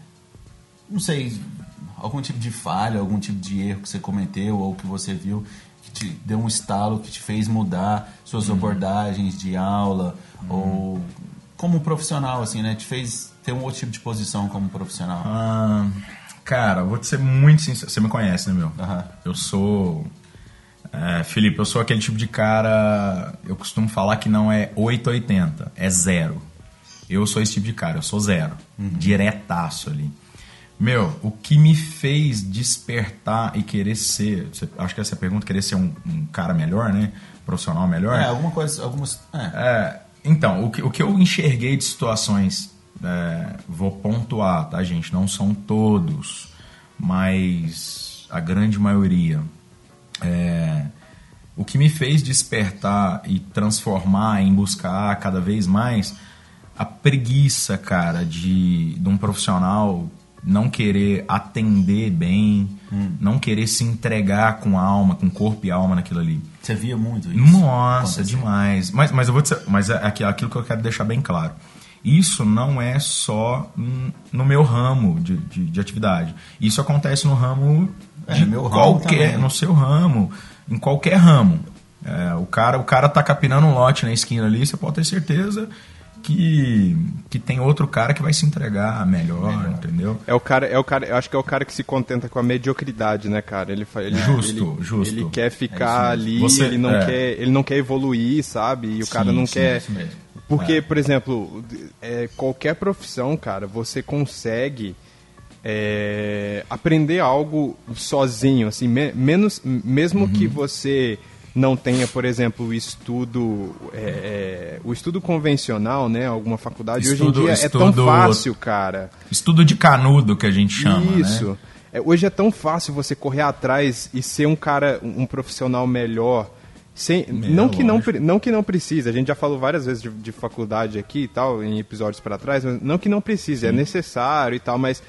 não sei, algum tipo de falha, algum tipo de erro que você cometeu ou que você viu que te deu um estalo que te fez mudar suas abordagens de aula ou como profissional, assim, né? Te fez ter um outro tipo de posição como profissional. Ah, cara, vou te ser muito sincero. Você me conhece, né, meu? Aham. Eu sou. é, Felipe, eu sou aquele tipo de cara. Eu costumo falar que não é 880, é zero. Eu sou esse tipo de cara, eu sou zero. Diretaço ali. Meu, o que me fez despertar e querer ser. Acho que essa pergunta, querer ser um, um cara melhor, né? Profissional melhor. É, alguma coisa, algumas. É. É, então, o que, o que eu enxerguei de situações, é, vou pontuar, tá, gente? Não são todos, mas a grande maioria. É, o que me fez despertar e transformar em buscar cada vez mais a preguiça, cara, de, de um profissional não querer atender bem, não querer se entregar com alma, com corpo e alma naquilo ali. Você via muito isso? Nossa, demais. Mas, mas eu vou dizer, mas é aqui- aquilo que eu quero deixar bem claro. Isso não é só hum, no meu ramo de, de, de atividade. Isso acontece no ramo É, de no meu ramo qualquer, também. no seu ramo, em qualquer ramo. É, o cara, o cara tá capinando um lote na esquina ali, você pode ter certeza que, que tem outro cara que vai se entregar melhor, entendeu? É o cara, é o cara, eu acho que é o cara que se contenta com a mediocridade, né, cara? Ele, ele Justo, ele, justo. Ele quer É ficar isso ali, Você- ele não é. quer, ele não quer evoluir, sabe? E o cara Sim, não sim, quer isso mesmo. Porque, É. por exemplo, é, qualquer profissão, cara, você consegue é, aprender algo sozinho, assim, me- menos, mesmo Uhum. que você não tenha, por exemplo, o estudo, é, é, o estudo convencional, né, alguma faculdade. Hoje Estudo- em dia é tão estudo- fácil, cara. Estudo de canudo que a gente chama, né? Isso. É, hoje é tão fácil você correr atrás e ser um cara, um profissional melhor. Sem, não, que não, lógico. não que não precisa, a gente já falou várias vezes de, de faculdade aqui e tal, em episódios para trás, mas não que não precise, é necessário e tal, mas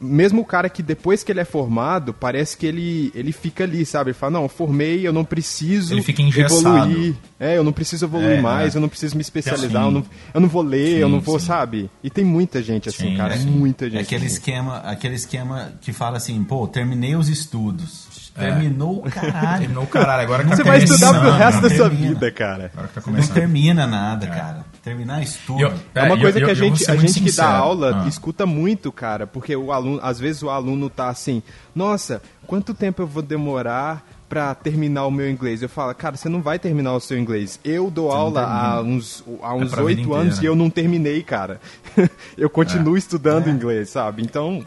mesmo o cara que depois que ele é formado, parece que ele, ele fica ali, sabe? Ele fala, não, eu formei, eu não preciso Ele fica engessado. evoluir. É, eu não preciso evoluir É, mais, é. eu não preciso me especializar, Sim. eu não, eu não vou ler, eu Sim, não vou, sim. sabe? E tem muita gente assim, Sim, cara, é. muita É gente. aquele assim. esquema, aquele esquema que fala assim, pô, terminei os estudos. Terminou o caralho. Terminou o caralho, agora que Você tá vai estudar pro começando. resto da sua vida, cara. Agora que tá Você não começando. termina nada, cara. Terminar estudo. Eu- É uma coisa eu- que a gente, a gente que dá aula Ah. escuta muito, cara, porque o aluno, às vezes o aluno tá assim, nossa, quanto tempo eu vou demorar pra terminar o meu inglês? Eu falo, cara, você não vai terminar o seu inglês. Eu dou aula há uns há uns É vida oito anos inteira. e eu não terminei, cara. eu continuo estudando inglês, sabe? Então,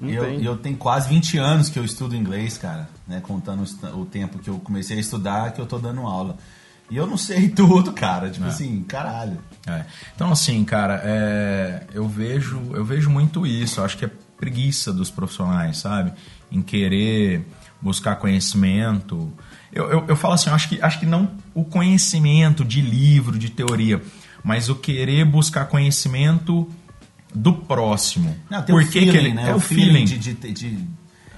eu, tem. eu tenho quase 20 anos que eu estudo inglês, cara, né? Contando o tempo que eu comecei a estudar, que eu tô dando aula. E eu não sei tudo, cara. Tipo assim, caralho. É. Então, assim, cara, é, eu, vejo, eu vejo muito isso. Eu acho que é preguiça dos profissionais, sabe? Em querer buscar conhecimento. Eu, eu, eu falo assim, eu acho que, acho que não o conhecimento de livro, de teoria, mas o querer buscar conhecimento do próximo. Não, tem Por o que feeling, que ele, né? É o feeling. de, de, de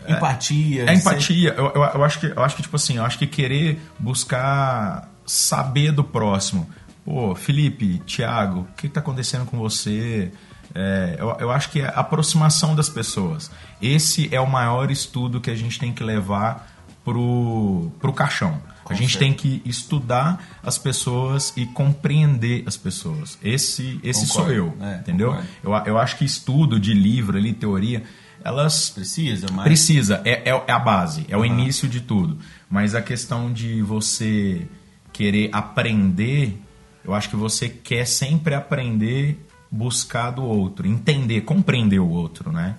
empatia. É ser- empatia. Eu, eu, eu acho que, eu acho que, tipo assim, eu acho que querer buscar saber do próximo. Pô, Felipe, Thiago, o que está acontecendo com você? É, eu, eu acho que é a aproximação das pessoas. Esse é o maior estudo que a gente tem que levar pro, pro caixão. a gente tem que estudar as pessoas e compreender as pessoas. Esse, esse sou eu, É, entendeu? concordo. Eu, eu acho que estudo de livro ali, teoria, elas Precisa, mas. Precisa, é, é, é a base, é o início de tudo. Mas a questão de você querer aprender, eu acho que você quer sempre aprender, buscar do outro, entender, compreender o outro, né?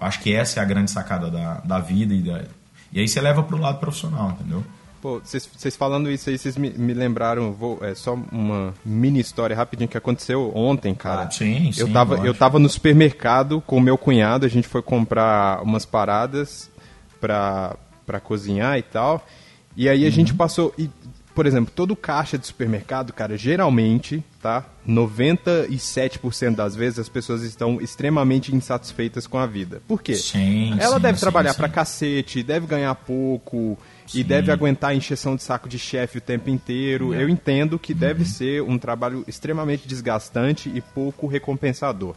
Eu acho que essa é a grande sacada da, da vida e, da, e aí você leva pro lado profissional, entendeu? Pô, vocês falando isso aí, vocês me, me lembraram, vou, é só uma mini história rapidinho que aconteceu ontem, cara. Ah, sim, eu sim, tava, eu tava no supermercado com o meu cunhado, a gente foi comprar umas paradas pra, pra cozinhar e tal. E aí a Uhum. gente passou. E, por exemplo, todo caixa de supermercado, cara, geralmente, tá? 97% das vezes as pessoas estão extremamente insatisfeitas com a vida. Por quê? Sim, Ela sim, deve sim, trabalhar sim. pra cacete, deve ganhar pouco e deve aguentar a encheção de saco de chefe o tempo inteiro. Eu entendo que Uhum. deve ser um trabalho extremamente desgastante e pouco recompensador.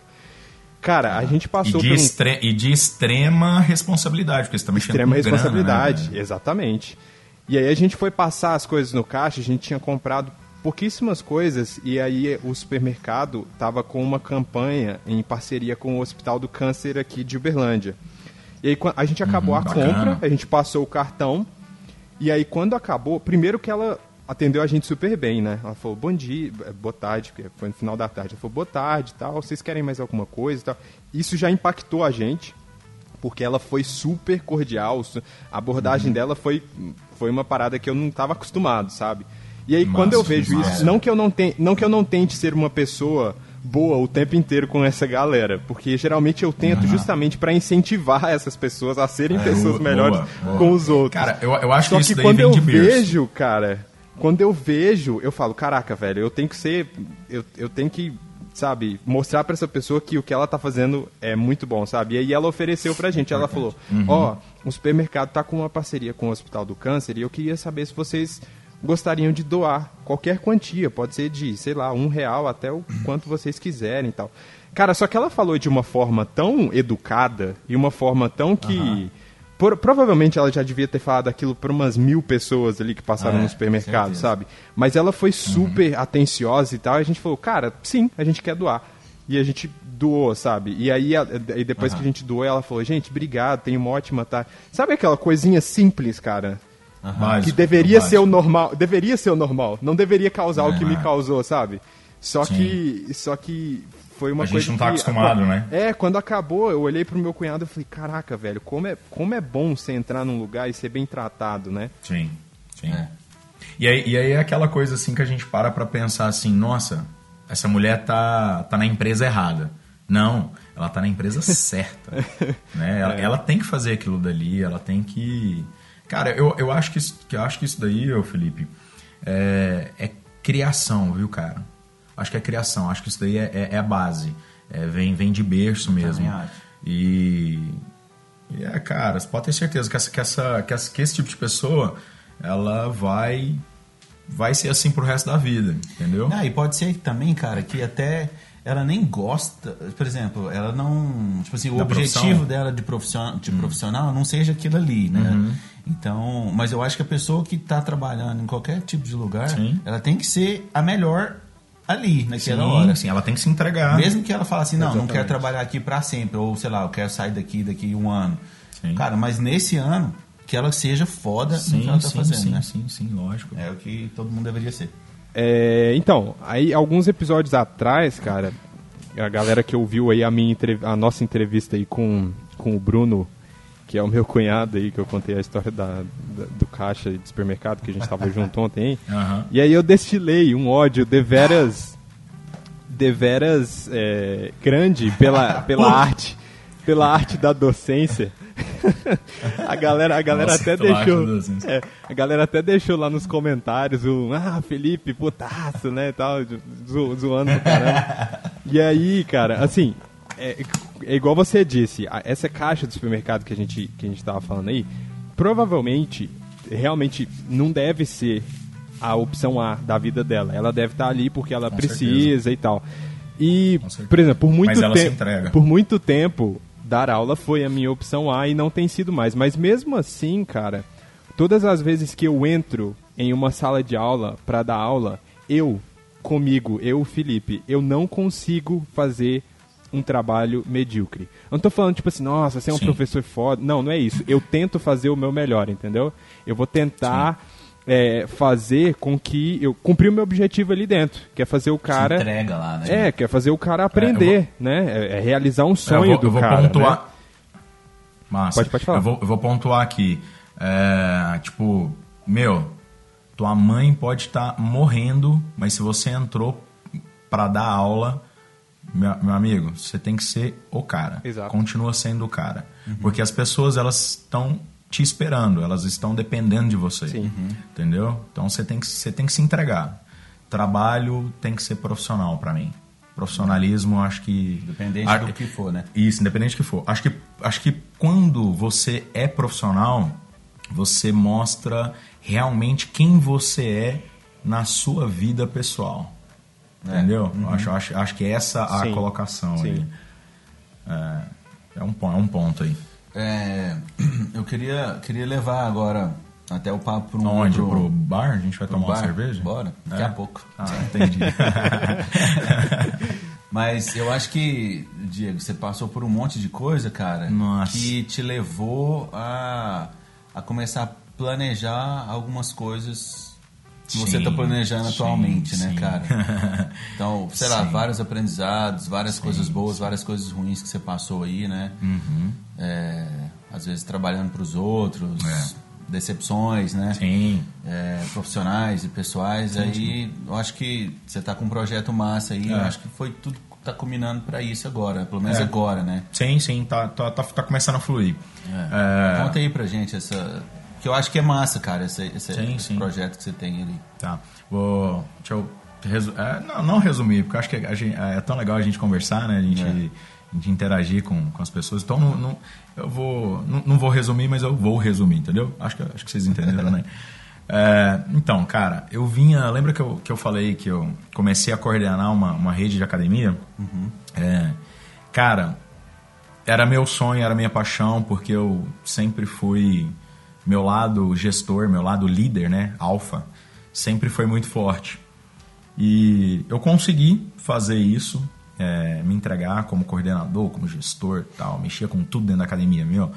Cara, a gente E passou de, por um extre- e de extrema responsabilidade, porque você tá mexendo extrema com grana, né, responsabilidade, velho? exatamente. E aí a gente foi passar as coisas no caixa, a gente tinha comprado pouquíssimas coisas e aí o supermercado tava com uma campanha em parceria com o Hospital do Câncer aqui de Uberlândia. E aí a gente acabou a bacana. compra, a gente passou o cartão e aí quando acabou, primeiro que ela atendeu a gente super bem, né? Ela falou bom dia, eh, boa tarde, porque foi no final da tarde. Ela falou boa tarde tal, vocês querem mais alguma coisa e tal. Isso já impactou a gente porque ela foi super cordial. A abordagem Uhum. dela foi, foi uma parada que eu não estava acostumado, sabe? E aí Massa, quando eu vejo massa. isso, não que eu não tenha, não que eu não tente ser uma pessoa boa o tempo inteiro com essa galera, porque geralmente eu tento justamente para incentivar essas pessoas a serem pessoas boa, melhores boa. com os outros. Cara, eu, eu acho Só que que isso daí quando vem eu de vejo, cara, quando eu vejo, eu falo, caraca, velho, eu tenho que ser, eu, eu tenho que, sabe, mostrar pra essa pessoa que o que ela tá fazendo é muito bom, sabe? E aí ela ofereceu pra gente, ela falou, Uhum. ó, o supermercado tá com uma parceria com o Hospital do Câncer e eu queria saber se vocês gostariam de doar qualquer quantia, pode ser de, sei lá, um real até o quanto vocês quiserem e tal. Cara, só que ela falou de uma forma tão educada e uma forma tão que... Por- provavelmente ela já devia ter falado aquilo para umas mil pessoas ali que passaram É, no supermercado, sabe? Mas ela foi super atenciosa e tal. E a gente falou, cara, sim, a gente quer doar. E a gente doou, sabe? E aí, e depois que a gente doou, ela falou, gente, obrigado, tenho uma ótima tarde. Sabe aquela coisinha simples, cara? Básico, que deveria básico. ser o normal, deveria ser o normal, não deveria causar o que me causou, sabe? Só Sim. que, só que foi uma A gente coisa não tá que- acostumado, né? É, quando acabou, eu olhei pro meu cunhado e falei, caraca, velho, como é, como é bom você entrar num lugar e ser bem tratado, né? Sim, sim. É. E, aí, e aí é aquela coisa assim que a gente para pra pensar assim, nossa, essa mulher tá, tá na empresa errada. Não, ela tá na empresa certa. né? Ela, ela tem que fazer aquilo dali, ela tem que. Cara, eu, eu, acho, que isso, que eu acho que isso daí, ô Felipe, é, é criação, viu, cara? Acho que é criação, acho que isso daí é, é, é a base. É, vem, vem de berço mesmo. E, e é, cara, você pode ter certeza que, essa, que, essa, que, essa, que esse tipo de pessoa, ela vai vai ser assim pro resto da vida, entendeu? Ah, e pode ser também, cara, que até ela nem gosta, por exemplo, ela não. Tipo assim, o Da objetivo profissão? Hum. dela de profissional, de profissional não seja aquilo ali, né? Uhum. Então, mas eu acho que a pessoa que está trabalhando em qualquer tipo de lugar, Sim. ela tem que ser a melhor ali, naquela Sim, hora. sim, ela tem que se entregar. Mesmo que ela fale assim, não, não Exatamente. quero trabalhar aqui para sempre, ou sei lá, eu quero sair daqui daqui um ano. Sim. Cara, mas nesse ano, que ela seja foda no que sim, ela tá sim, fazendo, sim, né? sim, sim, lógico. É o que todo mundo deveria ser. É, então, aí alguns episódios atrás, cara, a galera que ouviu aí a, minha entrev- a nossa entrevista aí com, com o Bruno, que é o meu cunhado aí, que eu contei a história da, da- do caixa de supermercado, que a gente tava junto ontem? Aham. E aí eu destilei um ódio deveras, deveras é, grande pela, pela arte, pela arte da docência. a galera, a galera Nossa, até deixou, é, a galera até deixou lá nos comentários o ah Felipe putaço, né, tal, zo, zoando pro caramba. e aí, cara, assim, é, é igual você disse, essa caixa do supermercado que a gente que a gente tava falando aí, provavelmente realmente não deve ser a opção A da vida dela. Ela deve estar ali porque ela Com precisa e tal. E, certeza. por exemplo, por muito tempo, por muito tempo dar aula foi a minha opção A e não tem sido mais. Mas mesmo assim, cara, Todas as vezes que eu entro em uma sala de aula para dar aula, eu, comigo, eu, Felipe, eu não consigo fazer um trabalho medíocre. Eu não tô falando, tipo assim, nossa, você é um Sim. professor foda. Não, não é isso. Eu tento fazer o meu melhor, entendeu? Eu vou tentar é, fazer com que eu cumprir o meu objetivo ali dentro, que é fazer o cara. Se entrega lá, né? É, que é fazer o cara aprender, né? É, é realizar um sonho eu vou, do eu vou cara. pontuar. né? Massa. Pode- pode falar. Eu vou, eu vou pontuar aqui. É, tipo, meu, tua mãe pode estar morrendo, mas se você entrou pra dar aula, meu, meu amigo, você tem que ser o cara. Exato. Continua sendo o cara. Porque as pessoas, elas estão te esperando, elas estão dependendo de você. Sim. Entendeu? Então você tem, que, você tem que se entregar. Trabalho tem que ser profissional pra mim. Profissionalismo, acho que. Independente do que for, né? isso, independente do que for. Acho que, acho que quando você é profissional, você mostra realmente quem você é na sua vida pessoal. Entendeu? Acho, acho, acho que essa é a Sim. colocação Sim. aí. É, é, um, é um ponto aí. É, eu queria, queria levar agora até o papo para um Onde? pro- Pro bar? A gente vai tomar uma bar? cerveja? Bora, daqui É? a pouco. Ah, entendi. Mas eu acho que, Diego, você passou por um monte de coisa, cara, Nossa. que te levou a, a começar a planejar algumas coisas que você está planejando sim, atualmente, né, sim. cara? Então, sei lá, Sim. vários aprendizados, várias coisas boas, várias coisas ruins que você passou aí, né? Uhum. É, às vezes trabalhando para os outros, É. decepções, né? Sim. é, profissionais e pessoais, aí eu acho que você tá com um projeto massa aí, eu É. acho que foi tudo tá combinando para isso agora, pelo menos É. agora, né? Sim, sim, tá, tá, tá, tá começando a fluir. É, Conta aí pra gente essa. Que eu acho que é massa, cara, esse, esse, Sim, esse sim. projeto que você tem ali. Tá. Vou. Deixa eu. resu- é, não, não resumir, porque eu acho que gente- é tão legal a gente conversar, né? A gente, É. a gente interagir com, com as pessoas. Então, não, não- eu vou. Não, não vou resumir, mas eu vou resumir, entendeu? Acho que, acho que vocês entenderam, né? É, então, cara, eu vinha. Lembra que eu, que eu falei que eu comecei a coordenar uma, uma rede de academia? É, cara, era meu sonho, era minha paixão, porque eu sempre fui. Meu lado gestor, meu lado líder, né? Alfa, sempre foi muito forte. E eu consegui fazer isso, é, me entregar como coordenador, como gestor tal, mexia com tudo dentro da academia, meu.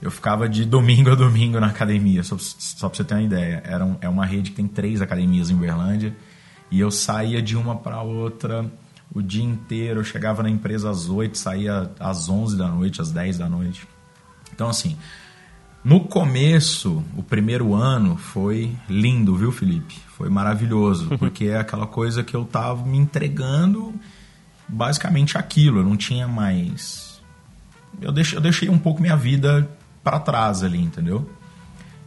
Eu ficava de domingo a domingo na academia, só, só pra você ter uma ideia. Era um- é uma rede que tem três academias em Uberlândia e eu saía de uma para outra o dia inteiro. Eu chegava na empresa às 8, saía às 11 da noite, às 10 da noite. Então, assim, no começo, o primeiro ano foi lindo, viu, Felipe? Foi maravilhoso, porque é aquela coisa que eu tava me entregando basicamente aquilo, eu não tinha mais. Eu deixei, eu deixei um pouco minha vida para trás ali, entendeu?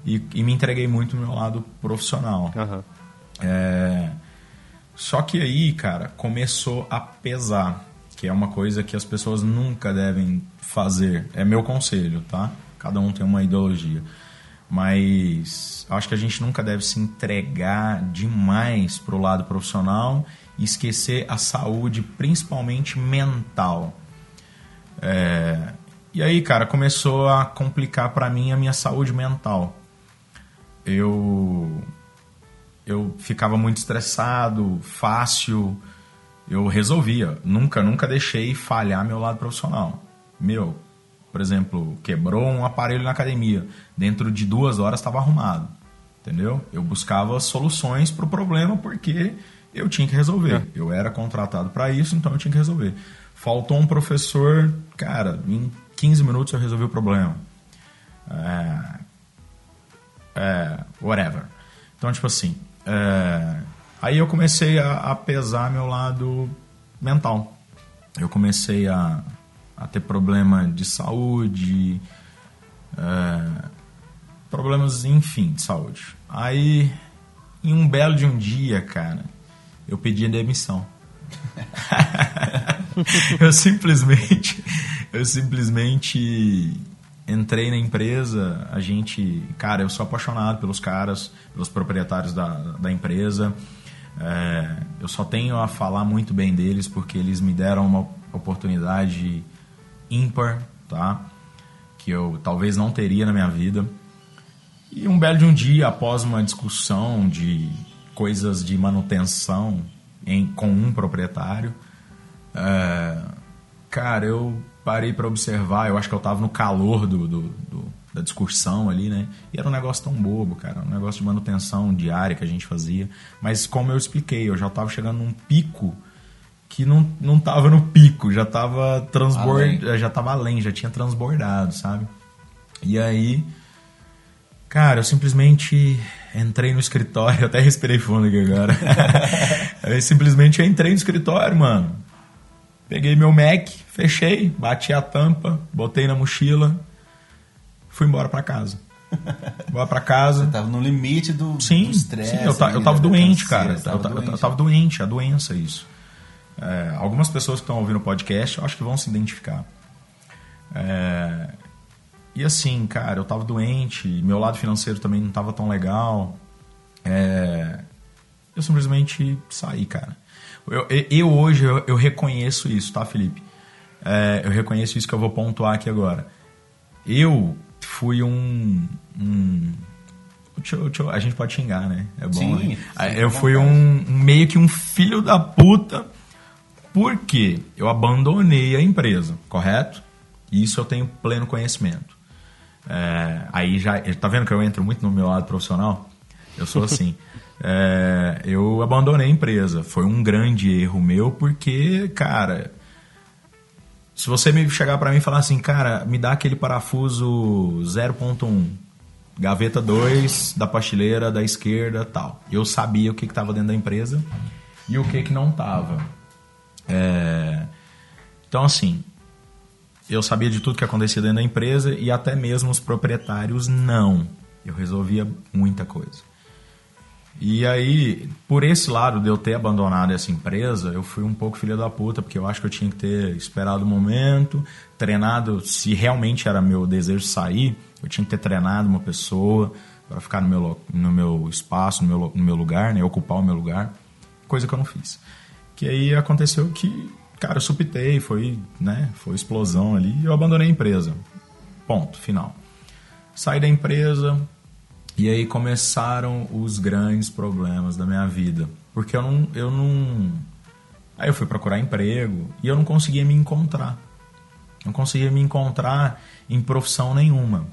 E, e me entreguei muito no meu lado profissional. Aham. É, Só que aí, cara, começou a pesar, que é uma coisa que as pessoas nunca devem fazer. É meu conselho, tá? Cada um tem uma ideologia. Mas acho que a gente nunca deve se entregar demais pro lado profissional e esquecer a saúde, principalmente mental. É, E aí, cara, começou a complicar pra mim a minha saúde mental. Eu eu ficava muito estressado, fácil. Eu resolvia. Nunca, nunca deixei falhar meu lado profissional. Meu, por exemplo, quebrou um aparelho na academia. Dentro de duas horas estava arrumado. Entendeu? Eu buscava soluções para o problema porque eu tinha que resolver. Eu era contratado para isso, então eu tinha que resolver. Faltou um professor, cara, em 15 minutos eu resolvi o problema. É, é, whatever. Então, tipo assim, é, aí eu comecei a, a pesar meu lado mental. Eu comecei a, a ter problema de saúde, é, problemas, enfim, de saúde. Aí, em um belo de um dia, cara, eu pedi demissão. eu simplesmente, eu simplesmente entrei na empresa, a gente, cara, eu sou apaixonado pelos caras, pelos proprietários da, da empresa. É, eu só tenho a falar muito bem deles porque eles me deram uma oportunidade ímpar, tá? Que eu talvez não teria na minha vida. E um belo de um dia, após uma discussão de coisas de manutenção em, com um proprietário, é, cara, eu parei para observar, eu acho que eu tava no calor do, do, do, da discussão ali, né? E era um negócio tão bobo, cara, um negócio de manutenção diária que a gente fazia. Mas como eu expliquei, eu já tava chegando num pico que não, não tava no pico, já tava transbordando, já tava além, já tinha transbordado, sabe? E aí, cara, eu simplesmente entrei no escritório, até respirei fundo aqui agora. eu simplesmente entrei no escritório, mano. Peguei meu Mac, fechei, bati a tampa, botei na mochila, fui embora para casa. Embora pra casa. Você tava no limite do sim, estresse. Sim, eu, ta, eu tava doente, cara. Eu, tava doente. eu tava doente, a doença, isso. É, algumas pessoas que estão ouvindo o podcast, eu acho que vão se identificar. É, e assim, cara, eu tava doente, meu lado financeiro também não tava tão legal. É, eu simplesmente saí, cara. Eu, eu hoje eu, eu, reconheço isso, tá, Felipe? É, eu reconheço isso que eu vou pontuar aqui agora. Eu fui um. um a gente pode xingar, né? É bom. Sim, né? sim eu fui um, meio que um filho da puta porque eu abandonei a empresa, correto? Isso eu tenho pleno conhecimento. É, aí já. Tá vendo que eu entro muito no meu lado profissional? Eu sou assim. é, eu abandonei a empresa. Foi um grande erro meu, porque, cara. Se você me chegar para mim e falar assim, cara, me dá aquele parafuso 0.1, gaveta 2 da pasteleira da esquerda tal. Eu sabia o que estava dentro da empresa e o que, que não estava. É... Então, assim, eu sabia de tudo que acontecia dentro da empresa e até mesmo os proprietários não. Eu resolvia muita coisa. E aí, por esse lado de eu ter abandonado essa empresa, eu fui um pouco filha da puta, porque eu acho que eu tinha que ter esperado o momento, treinado, se realmente era meu desejo sair, eu tinha que ter treinado uma pessoa para ficar no meu, no meu espaço, no meu, no meu lugar, né, ocupar o meu lugar, coisa que eu não fiz. Que aí aconteceu que Cara, eu supitei, foi, né, foi explosão ali e eu abandonei a empresa. Ponto, final. Saí da empresa e aí começaram os grandes problemas da minha vida. Porque eu não, eu não... Aí eu fui procurar emprego e eu não conseguia me encontrar. Não conseguia me encontrar em profissão nenhuma.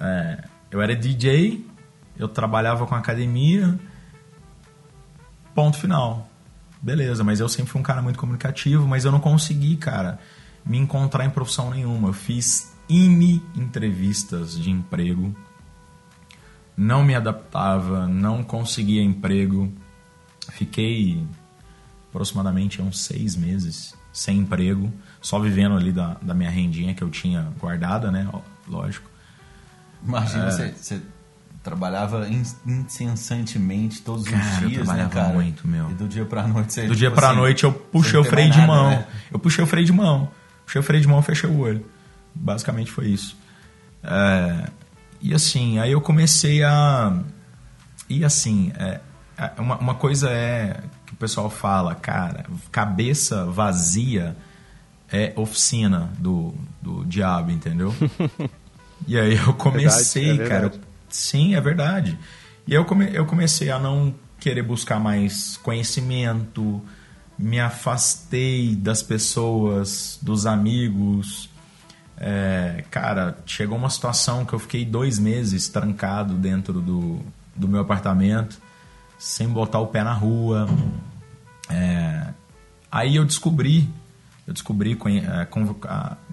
É, eu era DJ, eu trabalhava com academia, ponto final beleza, mas eu sempre fui um cara muito comunicativo, mas eu não consegui, cara, me encontrar em profissão nenhuma. Eu fiz N entrevistas de emprego, não me adaptava, não conseguia emprego. Fiquei aproximadamente uns seis meses sem emprego, só vivendo ali da, da minha rendinha que eu tinha guardada, né? Lógico. Imagina, é... você, você trabalhava incessantemente todos cara, os dias, eu né, cara? muito, meu. E do dia pra noite você... Do dia tipo pra assim, noite eu puxei o freio de nada, mão. Né? Eu puxei o freio de mão. Puxei o freio de mão e fechei o olho. Basicamente foi isso. É, e assim, aí eu comecei a... E assim, é, é, uma, uma coisa é que o pessoal fala, cara, cabeça vazia é oficina do, do diabo, entendeu? E aí eu comecei, verdade, é cara, Sim, é verdade. E eu, come, eu comecei a não querer buscar mais conhecimento, me afastei das pessoas, dos amigos. É, cara, chegou uma situação que eu fiquei dois meses trancado dentro do, do meu apartamento, sem botar o pé na rua. É, aí eu descobri, eu descobri é,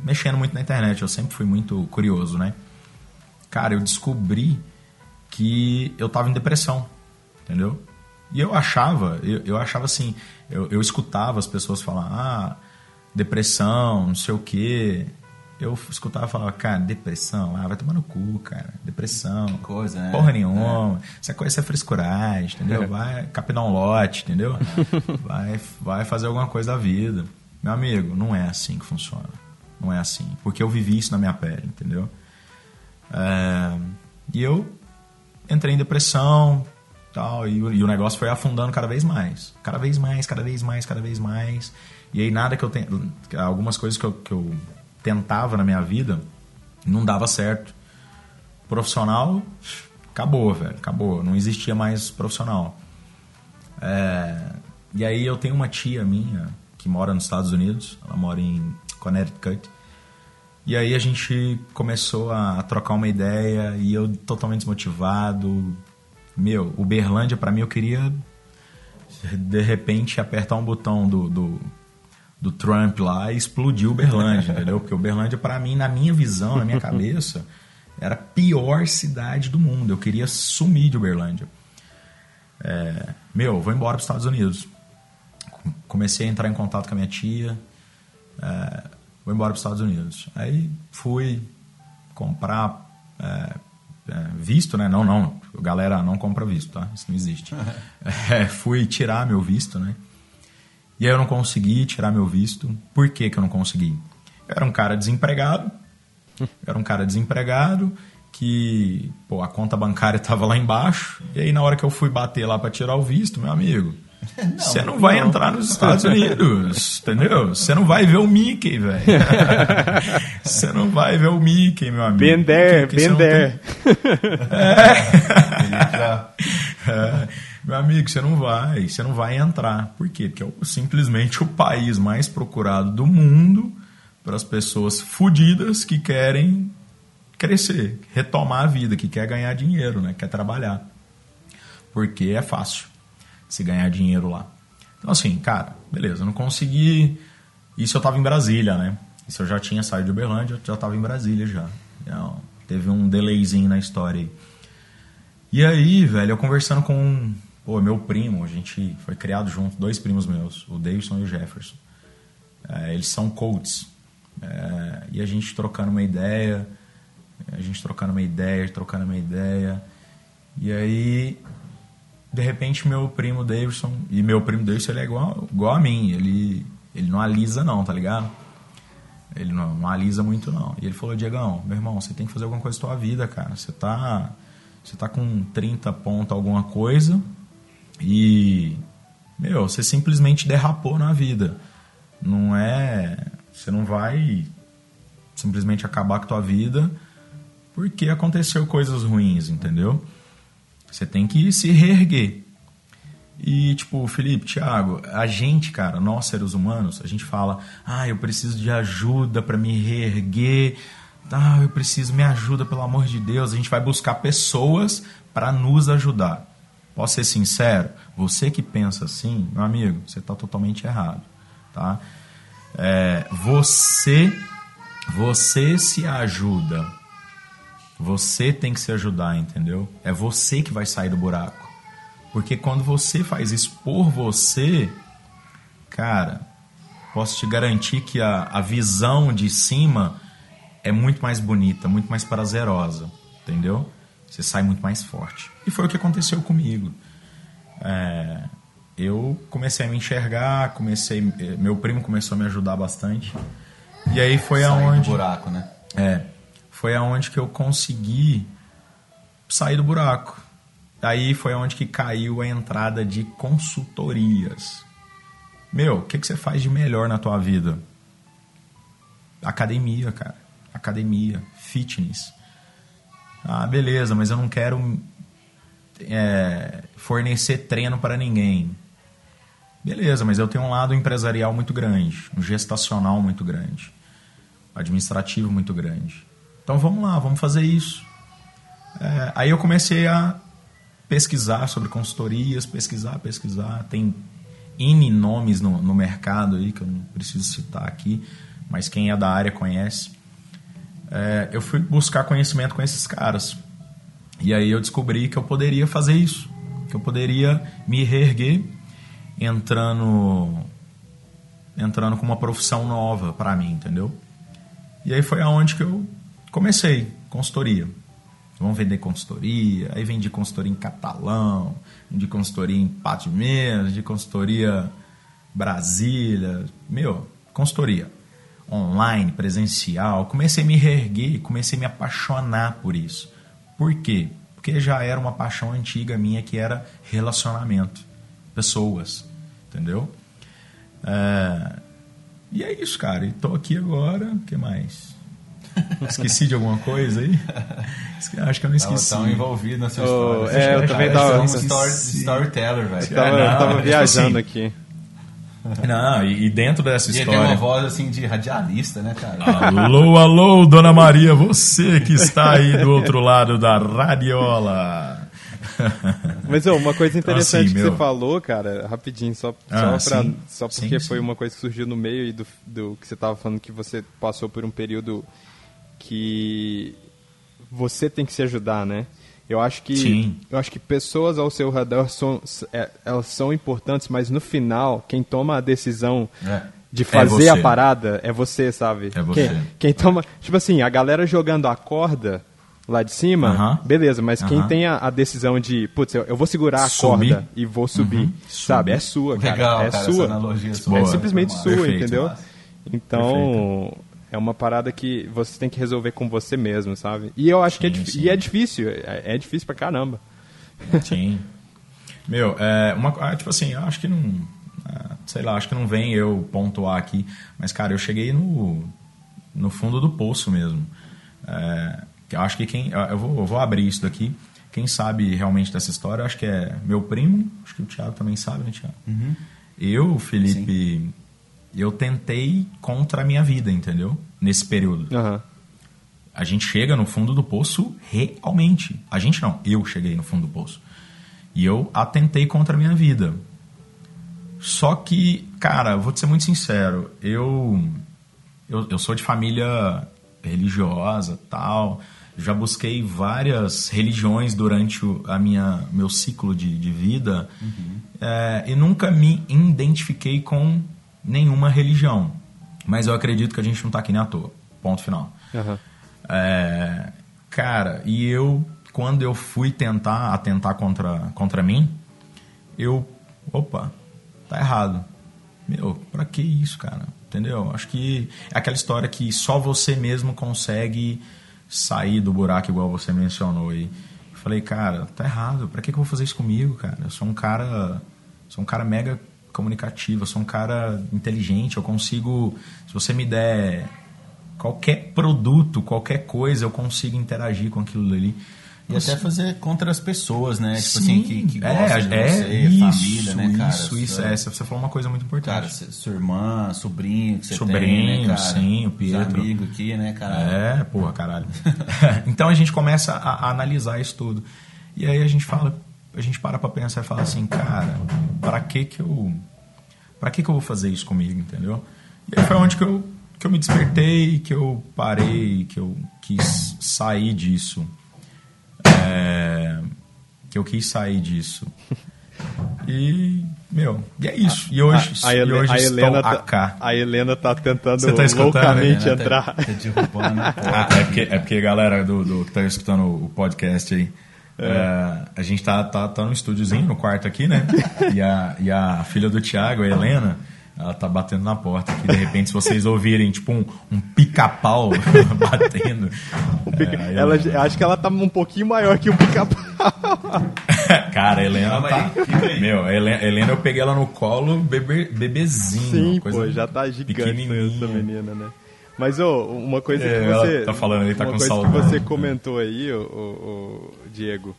mexendo muito na internet, eu sempre fui muito curioso, né? Cara, eu descobri que eu tava em depressão, entendeu? E eu achava, eu, eu achava assim, eu, eu escutava as pessoas falar, ah, depressão, não sei o quê. Eu escutava falar, cara, depressão, ah, vai tomar no cu, cara, depressão. Que coisa, né? Porra nenhuma. É. Essa coisa é frescuragem, entendeu? É. Vai capinar um lote, entendeu? vai, vai fazer alguma coisa da vida. Meu amigo, não é assim que funciona. Não é assim. Porque eu vivi isso na minha pele, entendeu? É, e eu entrei em depressão tal, e, e, o negócio foi afundando cada vez mais. Cada vez mais, cada vez mais, cada vez mais. E aí nada que eu tenho. Algumas coisas que eu, que eu tentava na minha vida não dava certo. Profissional, acabou, velho, acabou. Não existia mais profissional. É, e aí eu tenho uma tia minha que mora nos Estados Unidos, ela mora em Connecticut. E aí a gente começou a trocar uma ideia e eu totalmente desmotivado. Meu, Uberlândia para mim eu queria de repente apertar um botão do, do, do Trump lá e explodir Uberlândia, entendeu? Porque Uberlândia para mim, na minha visão, na minha cabeça, era a pior cidade do mundo. Eu queria sumir de Uberlândia. É, meu, vou embora para os Estados Unidos. Comecei a entrar em contato com a minha tia. É, vou embora para os Estados Unidos. Aí fui comprar é, é, visto, né? Não, não. Galera, não compra visto, tá? Isso não existe. É, fui tirar meu visto, né? E aí eu não consegui tirar meu visto. Por que, que eu não consegui? Eu era um cara desempregado. Eu era um cara desempregado que pô, a conta bancária estava lá embaixo. E aí na hora que eu fui bater lá para tirar o visto, meu amigo, você não, não, vai não. entrar nos Estados Unidos, entendeu? Você não vai ver o Mickey, velho. Você não vai ver o Mickey, meu amigo. Been there, been there. É. é. Meu amigo, você não vai, você não vai entrar. Por quê? Porque é simplesmente o país mais procurado do mundo para as pessoas fodidas que querem crescer, retomar a vida, que quer ganhar dinheiro, né? quer trabalhar. Porque é fácil se ganhar dinheiro lá. Então, assim, cara, beleza, não consegui. Isso eu tava em Brasília, né? Isso eu já tinha saído de Uberlândia, já tava em Brasília já. Então, teve um delayzinho na história aí. E aí, velho, eu conversando com pô, meu primo, a gente foi criado junto, dois primos meus, o Davidson e o Jefferson. É, eles são coaches. É, e a gente trocando uma ideia, a gente trocando uma ideia, trocando uma ideia. E aí de repente meu primo Davidson, e meu primo Davidson ele é igual, igual a mim, ele, ele não alisa não, tá ligado? Ele não, não alisa muito não. E ele falou, Diegão, meu irmão, você tem que fazer alguma coisa com a tua vida, cara. Você tá, você tá com 30 pontos alguma coisa e, meu, você simplesmente derrapou na vida. Não é... Você não vai simplesmente acabar com a tua vida porque aconteceu coisas ruins, entendeu? Você tem que se reerguer. E, tipo, Felipe, Thiago, a gente, cara, nós seres humanos, a gente fala, ah, eu preciso de ajuda para me reerguer, tá, eu preciso, me ajuda, pelo amor de Deus. A gente vai buscar pessoas para nos ajudar. Posso ser sincero? Você que pensa assim, meu amigo, você está totalmente errado, tá? É, você, você se ajuda você tem que se ajudar, entendeu? É você que vai sair do buraco. Porque quando você faz isso por você, cara, posso te garantir que a, a visão de cima é muito mais bonita, muito mais prazerosa, entendeu? Você sai muito mais forte. E foi o que aconteceu comigo. É, eu comecei a me enxergar, comecei, meu primo começou a me ajudar bastante. E aí foi Sair aonde. Do buraco, né? É foi aonde que eu consegui sair do buraco. Daí foi onde que caiu a entrada de consultorias. Meu, o que, que você faz de melhor na tua vida? Academia, cara. Academia, fitness. Ah, beleza, mas eu não quero é, fornecer treino para ninguém. Beleza, mas eu tenho um lado empresarial muito grande, um gestacional muito grande, administrativo muito grande. Então vamos lá, vamos fazer isso. É, aí eu comecei a pesquisar sobre consultorias, pesquisar, pesquisar. Tem N nomes no, no mercado aí que eu não preciso citar aqui, mas quem é da área conhece. É, eu fui buscar conhecimento com esses caras. E aí eu descobri que eu poderia fazer isso. Que eu poderia me reerguer entrando entrando com uma profissão nova para mim, entendeu? E aí foi aonde que eu Comecei, consultoria. Vamos vender consultoria. Aí vendi consultoria em catalão, vendi consultoria em Pato de consultoria Brasília. Meu, consultoria. Online, presencial. Comecei a me reerguer, comecei a me apaixonar por isso. Por quê? Porque já era uma paixão antiga minha que era relacionamento. Pessoas. Entendeu? É... E é isso, cara. E tô aqui agora. O que mais? Esqueci de alguma coisa aí? Acho que eu não esqueci. Tão envolvido na sua Oh, história. é, eu também tava- um story, storyteller, velho. Tava, não, eu tava tipo viajando assim, aqui. Não, e, e dentro dessa E ele tem uma história. voz assim de radialista, né, cara? Alô, alô, dona Maria, você que está aí do outro lado da radiola. Mas ô, uma coisa interessante assim, que meu- você falou, cara, rapidinho, só, Ah, só, pra, sim. só porque Sim, foi sim. uma coisa que surgiu no meio e do, do que você tava falando que você passou por um período que você tem que se ajudar, né? Eu acho que Sim. eu acho que pessoas ao seu redor são é, elas são importantes, mas no final quem toma a decisão É. de fazer você. a parada é você, sabe? É você. Quem, quem toma, tipo assim, a galera jogando a corda lá de cima, Aham. beleza, mas quem Aham. tem a, a decisão de, putz, eu, eu vou segurar a Subir. corda e vou subir, sabe? É sua, cara. Legal, é cara, sua. essa analogia sua. É Boa. simplesmente Massa. sua, Perfeito. entendeu? Massa. Então, é uma parada que você tem que resolver com você mesmo, sabe? E eu acho que é, Sim, dif- sim. e é difícil, é, é difícil pra caramba. Sim. Meu, é, uma, ah, tipo assim, eu acho que não. ah, sei lá, acho que não vem eu pontuar aqui, mas, cara, eu cheguei no, no fundo do poço mesmo. É, que eu acho que quem. Eu vou, eu vou abrir isso daqui. Quem sabe realmente dessa história, acho que é meu primo, acho que o Thiago também sabe, né, Thiago? Eu, Felipe, eu tentei contra a minha vida, entendeu? Nesse período. Aham. A gente chega no fundo do poço realmente. A gente não, eu cheguei no fundo do poço. E eu atentei contra a minha vida. Só que, cara, vou te ser muito sincero, eu, eu, eu sou de família religiosa tal. Já busquei várias religiões durante o a minha, meu ciclo de, de vida é, e nunca me identifiquei com nenhuma religião. Mas eu acredito que a gente não está aqui nem à toa. Ponto final. Aham. É, cara, e eu, quando eu fui tentar atentar contra, contra mim, eu, opa, tá errado. Meu, pra que isso, cara? Entendeu? Acho que é aquela história que só você mesmo consegue sair do buraco, igual você mencionou aí. Falei, cara, tá errado. Pra que, que eu vou fazer isso comigo, cara? Eu sou um cara. Sou um cara mega comunicativo, eu sou um cara inteligente, eu consigo. Se você me der qualquer produto, qualquer coisa, eu consigo interagir com aquilo ali. E até fazer contra as pessoas, né? Tipo Sim, assim, que, que gostam de é, você, isso, família, né, cara? Isso, isso, é. Você falou uma coisa muito importante. Cara, sua irmã, sobrinho que você Sobrinho, tem, né, sim, o Os Pietro. amigos aqui, né, cara? É, porra, caralho. então a gente começa a, a analisar isso tudo. E aí a gente fala, a gente para pra pensar e fala assim, cara, pra que que eu. Pra que que eu vou fazer isso comigo, entendeu? E aí foi onde que eu, que eu me despertei, que eu parei, que eu quis sair disso. É, que eu quis sair disso. E, meu, e é isso. E hoje, A, e Hele- hoje a Helena a tá, cá. a Helena tá tentando Você tá escutando, loucamente Helena, entrar. Tá, tá derrubando a porta. Ah, é porque, é porque galera do, do que tá escutando o podcast aí, é, a gente tá, tá, tá no estúdiozinho, no quarto aqui, né? E a, e a filha do Thiago, a Helena, ela tá batendo na porta aqui. De repente, se vocês ouvirem, tipo, um, um pica-pau batendo. Pica- é, ela, Helena. acho que ela tá um pouquinho maior que o pica-pau. Cara, a Helena tá. aí. Meu, a Helena, a Helena eu peguei ela no colo, bebe, bebezinho. Sim, uma coisa pô, já tá gigante essa menina, né? Mas, ô, uma coisa É, que você... tá falando aí, tá uma com coisa saudade. que você comentou aí, ô, ô, ô, Diego,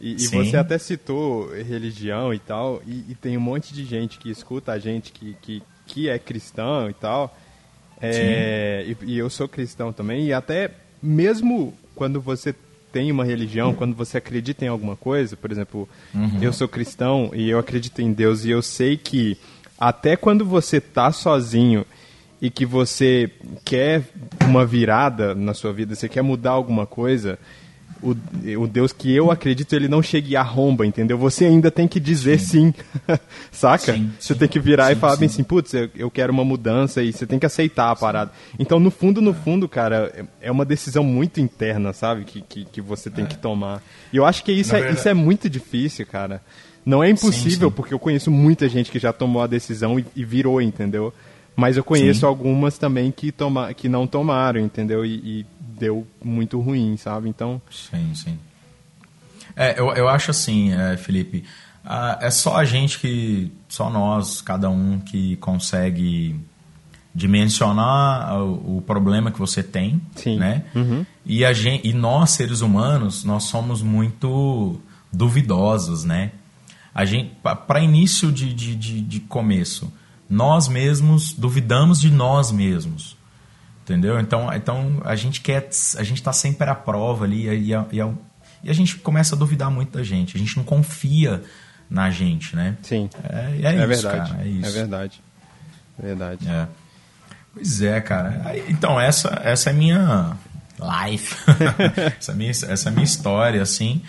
e, e você até citou religião e tal, e, e tem um monte de gente que escuta a gente que, que, que é cristão e tal, é, e, e eu sou cristão também, e até mesmo quando você tem uma religião, quando você acredita em alguma coisa, por exemplo, eu sou cristão e eu acredito em Deus e eu sei que até quando você tá sozinho e que você quer uma virada na sua vida, você quer mudar alguma coisa, o, o Deus que eu acredito, ele não chega e arromba, entendeu? Você ainda tem que dizer sim, saca? Sim, você sim. tem que virar e Sim, falar bem sim. assim, putz, eu, eu quero uma mudança e você tem que aceitar a parada. Então, no fundo, no fundo, cara, é é uma decisão muito interna, sabe? Que, que, que você tem que tomar. E eu acho que isso Na é, verdade- isso é muito difícil, cara. Não é impossível, sim. porque eu conheço muita gente que já tomou a decisão e, e virou, entendeu? Mas eu conheço Sim. algumas também que, toma, que não tomaram, entendeu? E, e deu muito ruim, sabe? Então, Sim, sim. É, eu, eu acho assim, é, Felipe, ah, é só a gente que, só nós, cada um que consegue dimensionar o, o problema que você tem, Sim. né? E, a gente, e nós, seres humanos, nós somos muito duvidosos, né? A gente, para início de, de, de, de começo, nós mesmos duvidamos de nós mesmos. Entendeu? Então, então a gente quer. A gente está sempre à prova ali e, a- e a- e a gente começa a duvidar muito da gente. A gente não confia na gente, né? Sim. É, é isso, verdade. cara. É isso. verdade. Verdade. É. Pois é, cara. Então, essa, essa é minha life. essa, é minha, essa é a minha história, assim.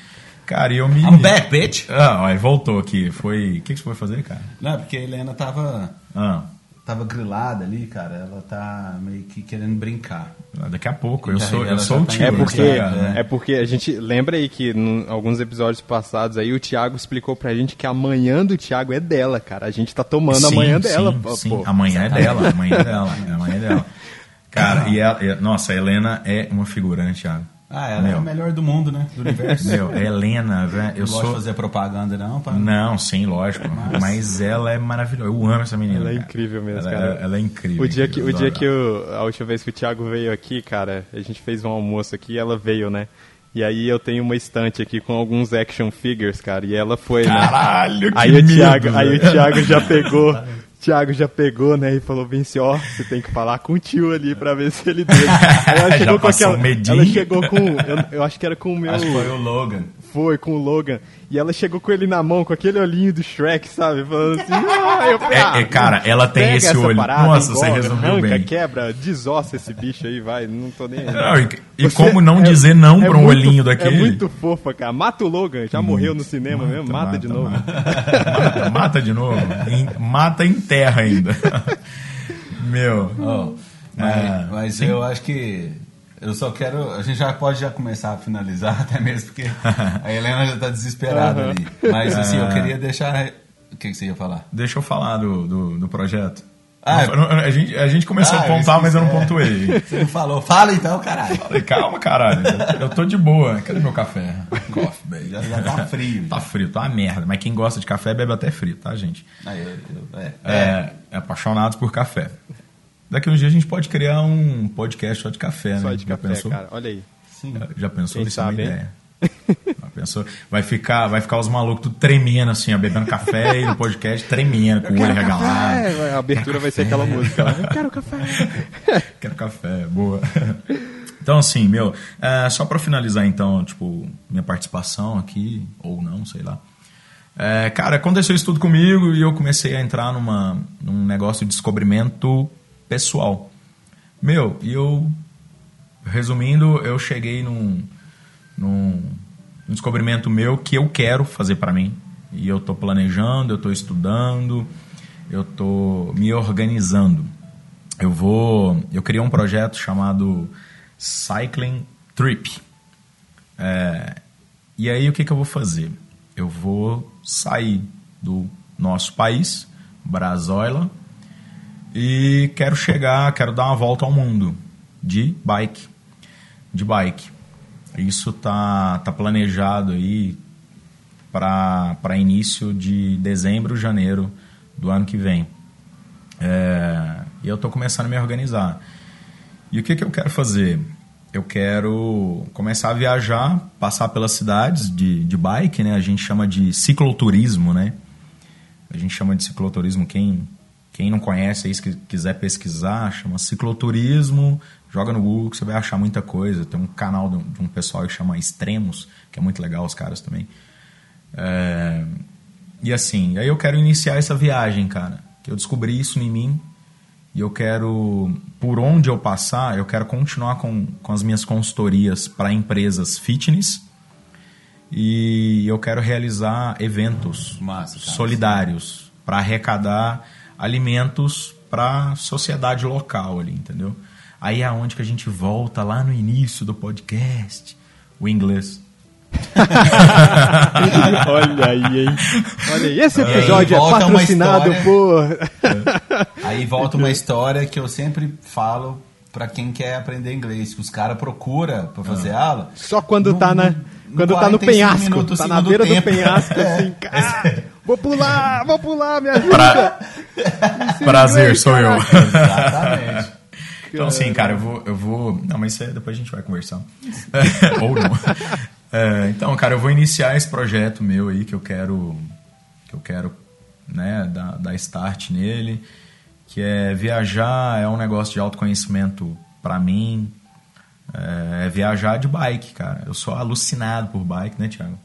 Cara, e eu me. I'm back, bitch! Ah, ó, voltou aqui. Foi. O que, que você foi fazer, cara? Não, é porque a Helena tava, Ah, tava grilada ali, cara. Ela tá meio que querendo brincar. daqui a pouco. Eu sou, eu sou o tio. É porque, né? é porque a gente. Lembra aí que em alguns episódios passados aí o Thiago explicou pra gente que a manhã do Thiago é dela, cara. A gente tá tomando a Sim, manhã sim, dela. pô, sim. pô. Amanhã é dela, amanhã é dela, é amanhã é dela. Cara, e, ela, e- nossa, a Helena é uma figurante, Thiago. Ah, ela é Meu. a melhor do mundo, né? Do universo. Meu, a Helena, velho, eu Eu gosto de sou. fazer propaganda, não, pá. Não, sim, lógico. Mas ela é maravilhosa. Eu amo essa menina. Ela é cara. incrível mesmo, ela, cara. Ela, ela é incrível. O dia que, o dia que eu, a última vez que o Thiago veio aqui, cara, a gente fez um almoço aqui e ela veio, né? E aí eu tenho uma estante aqui com alguns action figures, cara, e ela foi, né? Caralho, que Aí o medo, Thiago, aí o velho. Thiago já pegou, Thiago já pegou, né, e falou assim, ó, você tem que falar com o tio ali pra ver se ele deixa. Aí ela Já chegou com aquela, um medinho. ela chegou com, eu, eu acho que era com o meu, Acho que foi o Logan. Foi com o Logan, e ela chegou com ele na mão, com aquele olhinho do Shrek, sabe, falando assim, ah, eu falei, É, ah, é, cara, ela tem pega esse olho. parada, Nossa, você engorda, resumiu arranca, bem. quebra, desossa esse bicho aí, vai, não tô nem aí. Não, e e Você como não é- dizer não é pra um muito- olhinho daquele? É muito fofa, cara. Mata o Logan, já morreu no cinema mesmo, mata, de novo. Mata, mata, mata de novo. Em- mata em terra ainda. Meu. Mas É, mas sim. eu acho que eu só quero. A gente já pode já começar a finalizar, até mesmo porque a Helena já tá desesperada Aham. ali. Mas assim, eu É. queria deixar. O que, que você ia falar? Deixa eu falar do, do, do projeto. Ah, Não, não, a, gente, a gente começou Ah, a pontuar, mas eu não é. pontuei. Você não falou? Fala então, caralho. Falei, calma, caralho. Eu tô de boa. Cadê meu café? Coffee, baby. Já, já tá frio. Tá frio, tá uma merda. Mas quem gosta de café bebe até frio, tá, gente? Aí, eu- eu- é. É, é apaixonado por café. Daqui uns dias a gente pode criar um podcast só de café, Só né? de Já café, pensou? cara. Olha aí. Sim. Já pensou? Quem Isso é uma sabe, ideia. Já pensou? Vai ficar, vai ficar os malucos tudo tremendo assim, ó, bebendo café e no podcast tremendo, com o olho regalado. É, a abertura vai ser aquela música lá. Eu quero café. Quero café, boa. Então, assim, meu, é, só pra finalizar, então, tipo, minha participação aqui, ou não, sei lá. É, cara, aconteceu isso tudo comigo e eu comecei a entrar numa, num negócio de descobrimento pessoal. Meu, e eu, resumindo, eu cheguei num, num, num descobrimento meu que eu quero fazer pra mim. E eu tô planejando, eu tô estudando, eu tô me organizando eu vou eu criei um projeto chamado Cycling Trip É, e aí o que, que eu vou fazer eu vou sair do nosso país Brazoila e quero chegar quero dar uma volta ao mundo de bike de bike isso tá tá planejado aí para início de dezembro janeiro do ano que vem é, e eu estou começando a me organizar. E o que, que eu quero fazer? Eu quero começar a viajar, passar pelas cidades de, de bike, né? A gente chama de cicloturismo, né? A gente chama de cicloturismo. Quem, quem não conhece aí, se quiser pesquisar, chama cicloturismo. Joga no Google que você vai achar muita coisa. Tem um canal de um, de um pessoal que chama Extremos, que é muito legal, os caras também. É, e assim, aí eu quero iniciar essa viagem, cara. Que eu descobri isso em mim e eu quero, por onde eu passar, eu quero continuar com, com as minhas consultorias para empresas fitness e eu quero realizar eventos Massa, cara. solidários para arrecadar alimentos para a sociedade local ali, entendeu? Aí é onde que a gente volta lá no início do podcast, o inglês. Olha aí, hein? Olha aí, esse episódio é volta uma patrocinado história. por. Aí volta uma história que eu sempre falo pra quem quer aprender inglês, que os caras procuram pra fazer aula. Só quando No- tá na. Quando tá no 45 penhasco, minutos, tá na beira tempo. do penhasco, É. assim, cara, vou pular, vou pular, me ajuda. Pra, Prazer, sou eu. Exatamente. Então, assim, cara, eu vou, eu vou. Não, mas aí depois a gente vai conversar. Ou não. É, então, cara, eu vou iniciar esse projeto meu aí que eu quero. Que eu quero, né, dar, dar start nele. Que é viajar, é um negócio de autoconhecimento para mim. É, é viajar de bike, cara. Eu sou alucinado por bike, né, Thiago?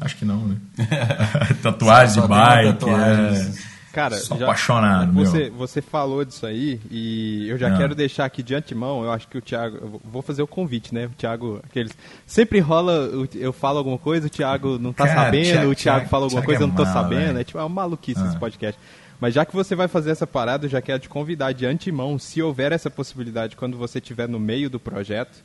Acho que não, né? tatuagem Só de bike. tatuagens. É... Cara, Sou já- apaixonado, você, meu. você falou disso aí e eu já Ah. quero deixar aqui de antemão, eu acho que o Thiago, eu vou fazer o convite, né? O Thiago, aqueles sempre rola, eu falo alguma coisa, o Thiago não tá Cara, sabendo, Thiago- o Thiago fala alguma Thiago coisa, é eu não tô mala, sabendo, velho. é tipo é uma maluquice Ah. esse podcast. Mas já que você vai fazer essa parada, eu já quero te convidar de antemão, se houver essa possibilidade quando você estiver no meio do projeto,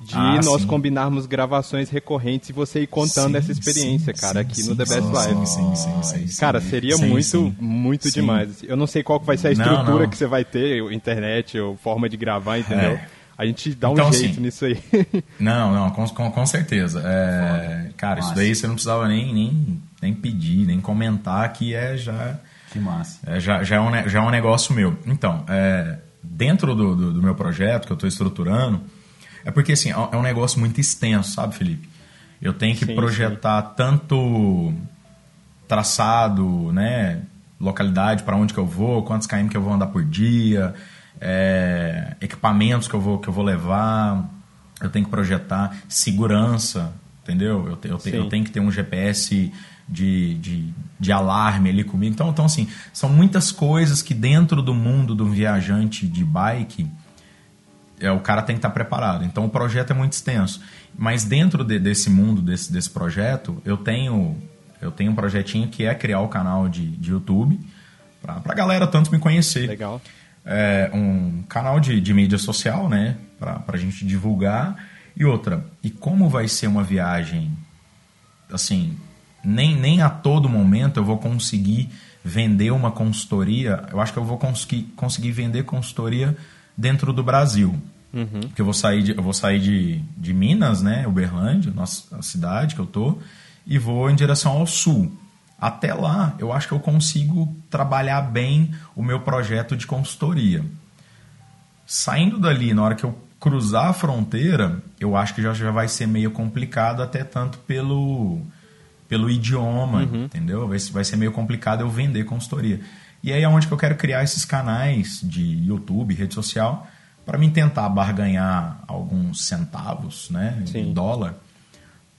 de Ah, nós sim. combinarmos gravações recorrentes e você ir contando Sim, essa experiência, sim, cara, sim, aqui sim, no The Best Live. Sim, sim, sim, sim. Cara, seria Sim, muito, sim. muito Sim. demais. Eu não sei qual vai ser a Não, estrutura não. que você vai ter, internet, ou forma de gravar, entendeu? É. A gente dá um Então, jeito assim, nisso aí. Não, não, com, com, com certeza. É, cara, isso daí você não precisava nem, nem, nem pedir, nem comentar, que é já, Que massa. é, já, já, é, um, já é um negócio meu. Então, é, dentro do, do, do meu projeto que eu estou estruturando, é porque assim, é um- é um negócio muito extenso, sabe, Felipe? Eu tenho que Sim, projetar tanto traçado, né, localidade para onde que eu vou, quantos km que eu vou andar por dia, é, equipamentos que eu vou que eu vou levar, eu tenho que projetar segurança, entendeu? Eu, te- eu, te- Sim. eu tenho que ter um GPS de, de, de alarme ali comigo. Então, então, assim, são muitas coisas que dentro do mundo do viajante de bike é, o cara tem que estar preparado. Então o projeto é muito extenso. Mas dentro de- desse mundo, desse, desse projeto, eu tenho, eu tenho um projetinho que é criar o canal de, de YouTube para a galera tanto me conhecer. Legal. É, um canal de, de mídia social, né? Para a gente divulgar. E outra, e como vai ser uma viagem, assim, nem, nem a todo momento eu vou conseguir vender uma consultoria. Eu acho que eu vou conseguir, conseguir vender consultoria dentro do Brasil. Porque eu vou sair de, eu vou sair de, de Minas, né? Uberlândia, nossa, a cidade que eu tô, e vou em direção ao sul. Até lá, eu acho que eu consigo trabalhar bem o meu projeto de consultoria. Saindo dali, na hora que eu cruzar a fronteira, eu acho que já, já vai ser meio complicado, até tanto pelo, pelo idioma, entendeu? Vai, vai ser meio complicado eu vender consultoria. E aí é onde que eu quero criar esses canais de YouTube, rede social, para mim tentar barganhar alguns centavos né, de Sim. dólar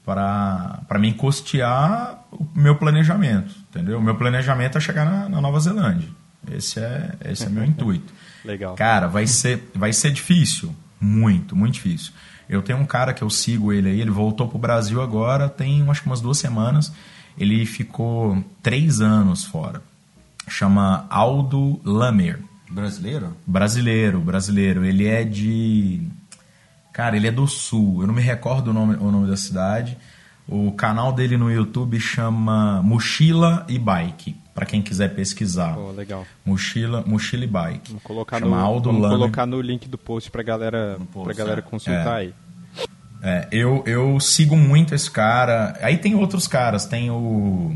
para mim custear o meu planejamento, entendeu? O meu planejamento é chegar na, na Nova Zelândia. Esse é, esse é meu intuito. Legal. Cara, vai ser, vai ser difícil. Muito, muito difícil. Eu tenho um cara que eu sigo ele aí, ele voltou pro Brasil agora, tem acho que umas duas semanas. Ele ficou três anos fora. Chama Aldo Lamer. Brasileiro? Brasileiro, brasileiro. Ele é de. Cara, ele é do sul. Eu não me recordo o nome, o nome da cidade. O canal dele no YouTube chama Mochila e Bike. Pra quem quiser pesquisar. Pô, legal. Mochila, mochila e bike. Vamos colocar, Chama no, Aldo vamos Lamer. colocar no link do post pra galera, post, pra galera é. consultar É. aí. É, eu, eu sigo muito esse cara. Aí tem outros caras. Tem o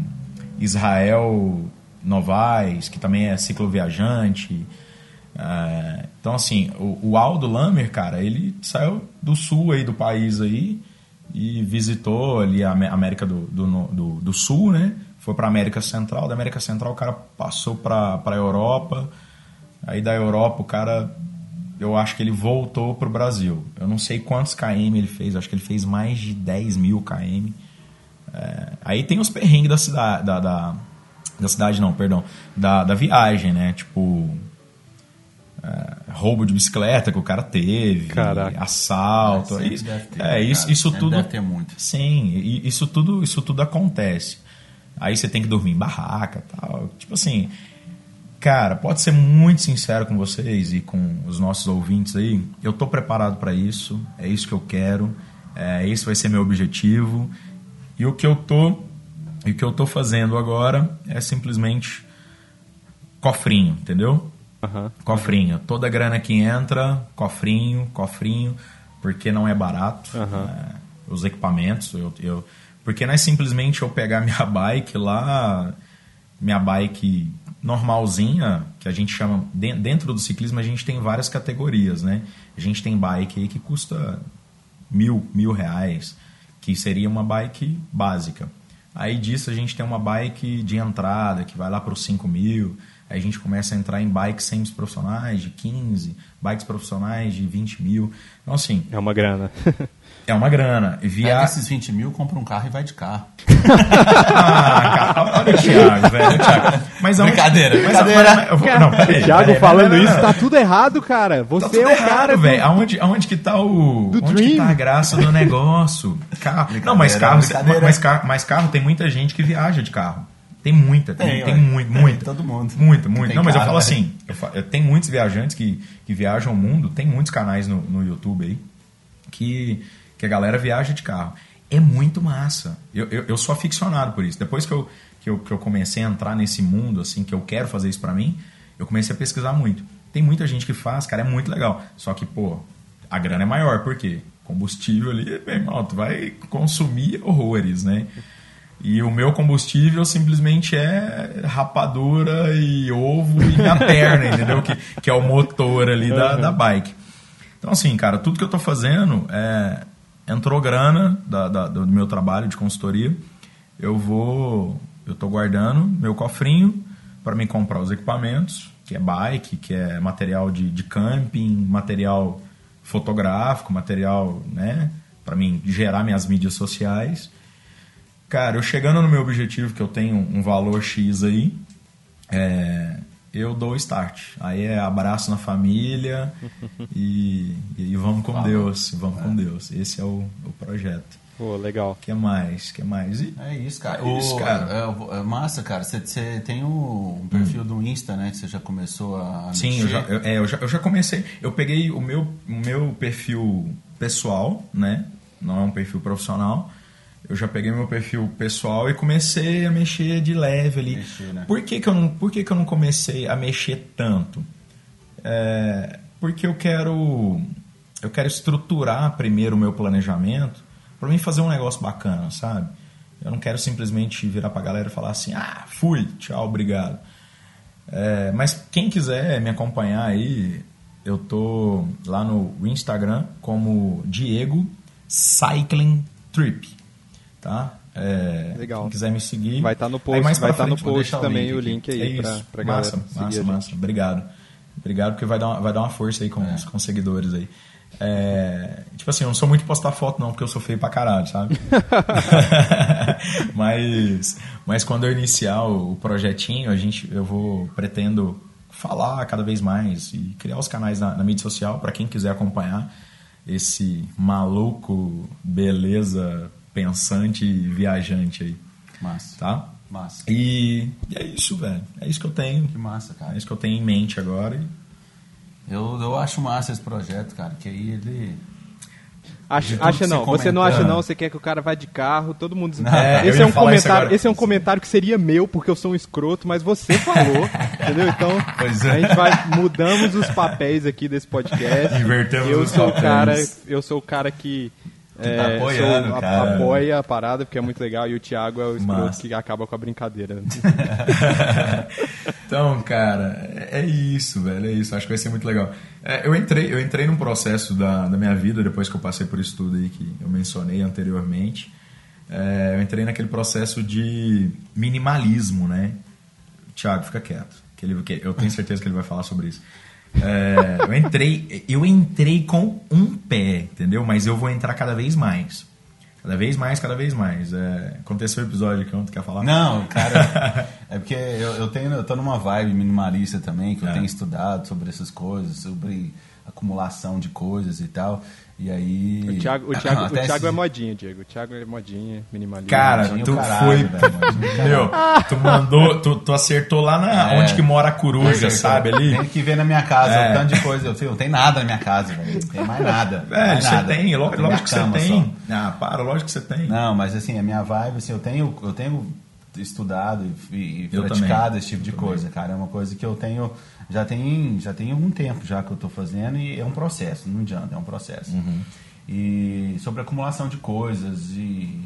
Israel Novaes, que também é cicloviajante. É, então, assim, o, o Aldo Lamer, cara, ele saiu do sul aí do país aí e visitou ali a Amé- América do, do, do, do Sul, né? Foi pra América Central. Da América Central o cara passou pra Europa. Aí da Europa o cara eu acho que ele voltou pro Brasil. Eu não sei quantos KM ele fez, acho que ele fez mais de 10 mil KM. É, aí tem os perrengues da cidade, da, da, da cidade não, perdão, da, da viagem, né? Tipo, é, roubo de bicicleta que o cara teve, Caraca. É, assalto, sempre isso, deve ter, é, né, isso, isso tudo deve ter muito. Sim, isso tudo, isso tudo acontece. Aí você tem que dormir em barraca, tal. Tipo assim, cara, pode ser muito sincero com vocês e com os nossos ouvintes aí. Eu tô preparado para isso. É isso que eu quero. É, esse vai ser meu objetivo. E o que eu tô, e o que eu tô fazendo agora é simplesmente cofrinho, entendeu? Aham. Cofrinho. Toda a grana que entra, cofrinho, cofrinho, porque não é barato. Aham. é, os equipamentos, eu, eu, porque não é simplesmente eu pegar minha bike lá, minha bike normalzinha, que a gente chama, de- dentro do ciclismo, a gente tem várias categorias, né? A gente tem bike aí que custa mil, mil reais, que seria uma bike básica. Aí disso a gente tem uma bike de entrada, que vai lá para os 5 mil. Aí a gente começa a entrar em bikes semi-profissionais de 15, bikes profissionais de 20 mil. Então, assim, É uma grana. é uma grana. E Pega Via... esses 20 mil, compra um carro e vai de carro. Ah, cara, olha o Thiago, velho. o Thiago. Mas aonde- Brincadeira, mas- brincadeira. mas- vou- não, peraí, Thiago peraí, falando não, isso, não. tá tudo errado, cara. Você Tá tudo é o errado, cara, do- velho. Aonde, aonde que tá o. Do onde que Dream. tá a graça do negócio? Carro. Não, mas carro, mas carro, mas carro tem muita gente que viaja de carro. Tem muita, tem, Tem, tem, muito, Tem, muito. todo mundo. Muito, Que muito. tem Não, mas eu falo né? assim, eu fa- eu tenho muitos viajantes que, que viajam o mundo, tem muitos canais no, no YouTube aí que, que a galera viaja de carro. É muito massa. Eu, eu, eu sou aficionado por isso. Depois que eu, que, eu, que eu comecei a entrar nesse mundo, assim, que eu quero fazer isso pra mim, eu comecei a pesquisar muito. Tem muita gente que faz, cara, é muito legal. Só que, pô, a grana é maior, por quê? Combustível ali, meu irmão, tu vai consumir horrores, né? E o meu combustível simplesmente é rapadura e ovo e minha perna, entendeu? Que, que é o motor ali da, da bike. Então, assim, cara, tudo que eu tô fazendo é. Entrou grana da, da- do meu trabalho de consultoria. Eu vou. Eu tô guardando meu cofrinho para me comprar os equipamentos, que é bike, que é material de, de camping, material fotográfico, material, né? Para mim gerar minhas mídias sociais. Cara, eu chegando no meu objetivo, que eu tenho um valor X aí, é, eu dou o start. Aí é abraço na família e, e vamos com Deus, vamos com Deus. Esse é o, o projeto. Pô, legal. que mais? que mais? E, É isso, cara. É isso, cara. É, é massa, cara. Você- tem um, um perfil do Insta, né? Que você já começou a Sim, eu já, eu, é, eu, já, eu já comecei. Eu peguei o meu, o meu perfil pessoal, né? Não é um perfil profissional. Eu já peguei meu perfil pessoal e comecei a mexer de leve ali. Mexer, né? Por que, que, eu não, por que, que eu não comecei a mexer tanto? É, porque eu quero eu quero estruturar primeiro o meu planejamento para mim fazer um negócio bacana, sabe? Eu não quero simplesmente virar pra galera e falar assim, ah, fui, tchau, obrigado. É, mas quem quiser me acompanhar aí, eu tô lá no Instagram como Diego Cycling Trip, tá? É, Legal. Quem quiser me seguir. Vai estar no Aí post, mais vai estar no frente, vou post deixar o também link o link aí É pra galera massa, massa, massa. Obrigado. Obrigado, porque vai dar uma, vai dar uma força aí com, os, com os seguidores aí. É, tipo assim, eu não sou muito postar foto não, porque eu sou feio pra caralho, sabe? mas, mas quando eu iniciar o, o projetinho, a gente, eu vou, pretendo falar cada vez mais e criar os canais na, na mídia social para quem quiser acompanhar esse maluco, beleza, pensante e viajante aí, Massa. tá? Massa. E, e é isso, velho. É isso que eu tenho. Que massa, cara. É isso que eu tenho em mente agora. e- Eu, eu acho massa esse projeto, cara. Que aí ele... Acha, acha não, você não acha não, você quer que o cara vá de carro, todo mundo. É, eu esse é um comentário, esse é um comentário que seria meu porque eu sou um escroto, mas você falou, entendeu? Então Pois é. a gente vai mudamos os papéis aqui desse podcast. Invertemos eu os sou o papéis. cara, eu sou o cara que é, tá apoiando, sou- cara. apoia a parada porque é muito legal e o Thiago é o escroto Massa. que acaba com a brincadeira. então, cara, é é isso, velho, é isso. Acho que vai ser muito legal. É, eu entrei, eu entrei num processo da, da minha vida depois que eu passei por isso tudo aí que eu mencionei anteriormente. É, eu entrei naquele processo de minimalismo, né? Thiago, fica quieto. Que ele, que eu tenho certeza que ele vai falar sobre isso. É, eu entrei, eu entrei com um pé, entendeu? Mas eu vou entrar cada vez mais. Cada vez mais, cada vez mais. É, aconteceu o episódio que tu quer falar? Não, cara, é porque eu, eu, tenho, eu tô numa vibe minimalista também, que eu É. tenho estudado sobre essas coisas, sobre acumulação de coisas e tal. E aí. O Thiago, o Thiago, o Thiago esse- é modinha, Diego. O Thiago é modinha, minimalista. Cara, Modinho tu caralho, foi. velho, Meu, tu mandou. Tu, tu acertou lá na, É. onde que mora a coruja, Acertou. sabe ali? Tem que ver na minha casa, É. um tanto de coisa. Eu tenho, não tem nada na minha casa, velho. Não tem mais nada. Velho, mais você nada. tem, lógico, minha que você tem. só. Ah, para, lógico que você tem. Não, mas assim, a minha vibe, assim, eu tenho, eu tenho estudado e, e praticado também. esse tipo de Eu também. coisa, cara. É uma coisa que eu tenho, já tem, já tem algum tempo já que eu tô fazendo e é um processo, não adianta, é um processo. Uhum. E sobre acumulação de coisas e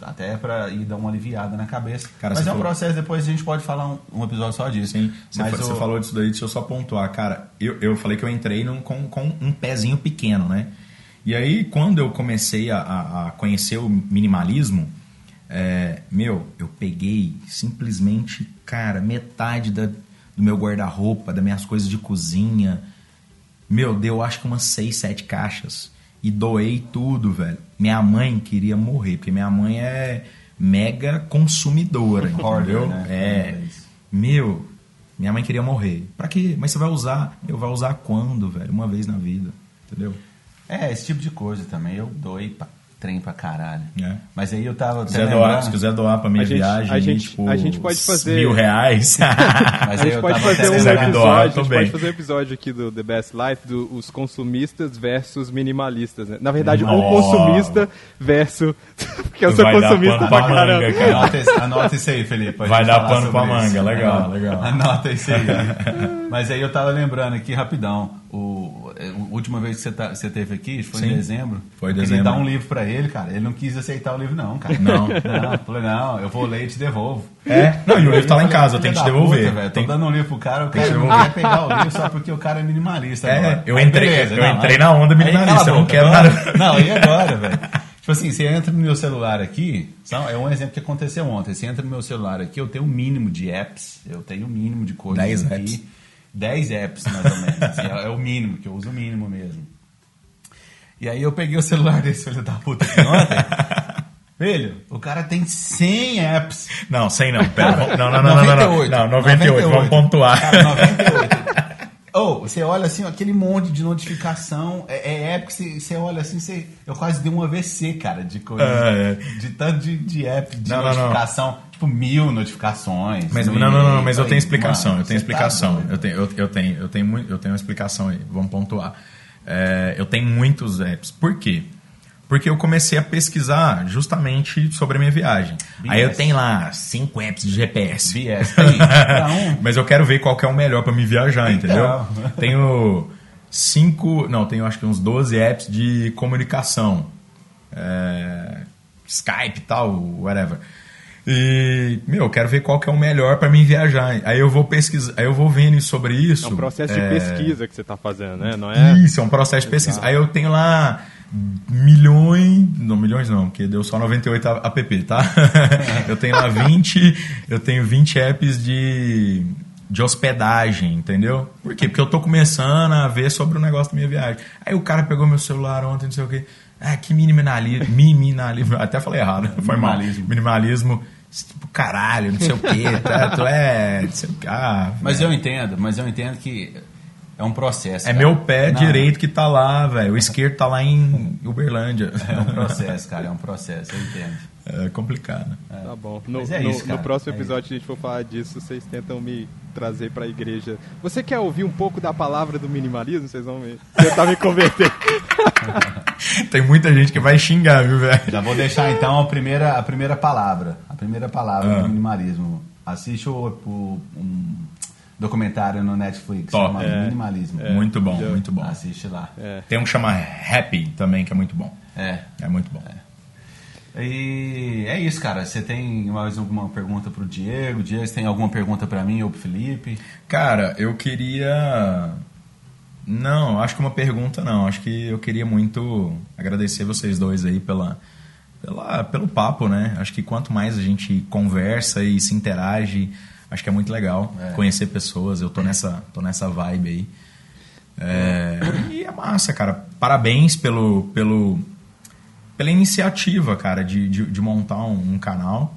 até pra ir dar uma aliviada na cabeça. Cara, Mas é um falou- processo, depois a gente pode falar um, um episódio só disso. Sim, você, Mas você o- falou disso daí, deixa eu só pontuar. Cara, eu, eu falei que eu entrei num- com, com um pezinho pequeno, né? E aí, quando eu comecei a, a- a conhecer o minimalismo, é, meu, eu peguei simplesmente, cara, metade da, do meu guarda-roupa, das minhas coisas de cozinha. Meu, deu acho que umas seis, sete caixas. E doei tudo, velho. Minha mãe queria morrer, porque minha mãe é mega consumidora, entendeu? né? É. É. Meu, minha mãe queria morrer. Pra quê? Mas você vai usar? Eu vai usar quando, velho? Uma vez na vida, entendeu? É, esse tipo de coisa também. Eu doei pra, trem pra caralho. É. Mas aí eu tava. Se doar, se quiser doar pra minha A viagem, a gente- tipo, a gente pode fazer- mil reais. Mas A aí gente eu pode tava fazer um me doar, episódio, a gente bem. pode fazer um episódio aqui do The Best Life dos consumistas versus minimalistas, né? Na verdade, o Nossa. consumista versus porque eu sou Vai dar consumista pano pra pra caramba. manga, cara. Anota, esse- anota isso aí, Felipe. Vai dar pano pra manga, isso. legal, legal. Anota isso aí. Mas aí eu tava lembrando aqui rapidão. O, a última vez que você, tá, você teve aqui, foi Sim. em dezembro. Foi em dezembro. dar um livro pra ele, cara. Ele não quis aceitar o livro, não, cara. Não. Não, falei, não, eu vou ler e te devolvo. É? Não, e o livro tá lá em casa, eu tenho que te devolver. Puta, Tô dando um livro pro cara, o cara não quer pegar o livro só porque o cara é minimalista. É, agora. eu entrei- beleza, eu entrei aí- na onda minimalista, eu não quero nada. Não, e agora, velho? Tipo assim, você entra no meu celular aqui, é um exemplo que aconteceu ontem. Você entra no meu celular aqui, eu tenho um mínimo de apps, eu tenho um mínimo de coisas 10 aqui. apps. 10 apps, mais ou menos. é, é o mínimo, que eu uso o mínimo mesmo. E aí eu peguei o celular desse filho da puta aqui ontem. Filho, o cara tem 100 apps. Não, 100 não. Pera, não, não, não, não, não, não. Não, 98, vamos pontuar. Cara, 98. Ou, você olha assim, aquele monte de notificação, é, é app que você, você olha assim, você, eu quase dei um AVC, cara, de coisa. É, é. De tanto de, de app, de Não, não, não. notificação, tipo mil notificações. Mas, no não, não, não, mas eu Falei, tenho explicação, mano, eu tenho tá explicação. doido. eu, tenho, eu, eu tenho, eu tenho eu tenho uma explicação aí, vamos pontuar. É, eu tenho muitos apps. Por quê? Porque eu comecei a pesquisar justamente sobre a minha viagem. BS. Aí eu tenho lá cinco apps de GPS. BS, tem. Cada um. Mas eu quero ver qual que é o melhor para me viajar, entendeu? Então. Tenho cinco, não, tenho acho que uns 12 apps de comunicação. É, Skype e tal, whatever. E, meu, eu quero ver qual que é o melhor para mim viajar. Aí eu vou pesquisar, aí eu vou vendo sobre isso. É um processo é, de pesquisa que você tá fazendo, né? Não é? Isso, é um processo de pesquisa. Aí eu tenho lá milhões, não milhões não, porque deu só 98 app, tá? eu tenho lá 20, eu tenho 20 apps de de hospedagem, entendeu? Por quê? Porque eu tô começando a ver sobre o negócio da minha viagem. Aí o cara pegou meu celular ontem, não sei o quê. Ah, que minimalismo, minimalismo, até falei errado, foi mal. Minimalismo. Minimalismo, tipo, caralho, não sei o quê, tá? tu é, não sei o quê. Ah, Mas eu entendo, mas eu entendo que é um processo. é cara. meu pé Não, direito que tá lá, velho. O esquerdo tá lá em Uberlândia. É um processo, cara, é um processo, eu entendo. É complicado. Tá bom. No, Mas é no- isso, cara. no próximo É episódio, se a gente for falar disso, vocês tentam me trazer pra igreja. Você quer ouvir um pouco da palavra do minimalismo? Vocês vão me tentar me converter. Tem muita gente que vai xingar, viu, velho? Já vou deixar então a primeira, a primeira palavra. A primeira palavra Ah. do minimalismo. Assiste o, o- um documentário no Netflix Top. chamado É. Minimalismo. Muito bom, já- muito bom. Assiste lá. É. Tem um que chama Happy também, que é muito bom. É. É muito bom. E é isso, cara. Você tem mais alguma pergunta pro Diego? Diego, você tem alguma pergunta pra mim ou pro Felipe? Cara, eu queria. Não, acho que uma pergunta não. Acho que eu queria muito agradecer vocês dois aí pela, pela, pelo papo, né? Acho que quanto mais a gente conversa e se interage, acho que é muito legal É. conhecer pessoas. Eu tô nessa, tô nessa vibe aí. É, e é massa, cara. Parabéns pelo, pelo, pela iniciativa, cara, de, de, de montar um, um canal.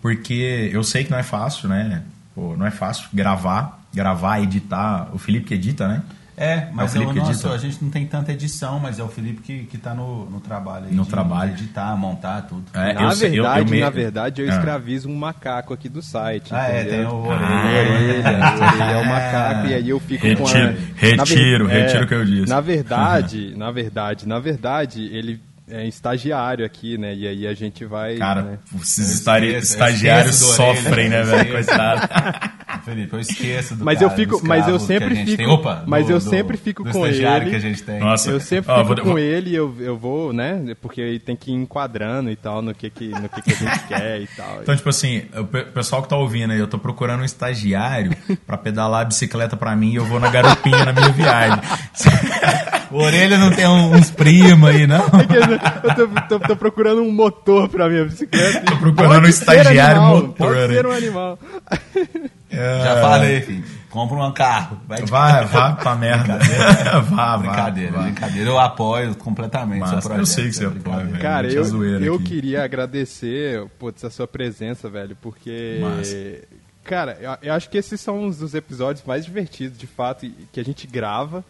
Porque eu sei que não é fácil, né? Pô, não é fácil gravar, gravar, editar. O Felipe que edita, né? É, mas É o Felipe o que nosso, a gente não tem tanta edição, mas é o Felipe que, que tá no, no trabalho aí. No de trabalho. Editar, montar tudo. É, na eu sei- eu- verdade, eu me- na verdade, eu Ah. escravizo um macaco aqui do site. Ah, é, entendeu? tem o A orelha. orelha, a orelha é o macaco e aí eu fico com a... Retiro, Na ver- retiro, retiro o que eu disse. Na verdade, na verdade, na verdade, ele é estagiário aqui, né? E aí a gente vai... Cara, né? esses estari- estagiários esqueço do orelha. sofrem, né, velho? Coitado. Felipe, eu esqueço do Mas cara, eu fico- mas eu que sempre a gente fico- tem. Opa, mas do- eu do- sempre fico do com estagiário ele. que a gente tem. Nossa. Eu sempre Ó, fico vou- com ele e eu, eu vou, né? Porque aí tem que ir enquadrando e tal, no que, que, no que, que a gente quer e tal. Então, tipo assim, o pe- pessoal que tá ouvindo aí, eu tô procurando um estagiário pra pedalar a bicicleta pra mim e eu vou na garopinha na minha viagem. O Orelha não tem uns primos aí, não? Eu tô, tô- tô procurando um motor pra minha bicicleta. Tô procurando Pode um estagiário animal, motor, Pode ser um animal. Já falei, filho. Compra um carro. Vai de Vai, vá pra merda. vá, vá. Brincadeira, vá. brincadeira. Eu apoio completamente Massa, seu projeto. eu sei que você é apoia, velho. Cara, eu, zoeira eu aqui. queria agradecer putz, a sua presença, velho, porque. Massa. Cara, eu, eu acho que esses são os dos episódios mais divertidos, de fato, que a gente grava.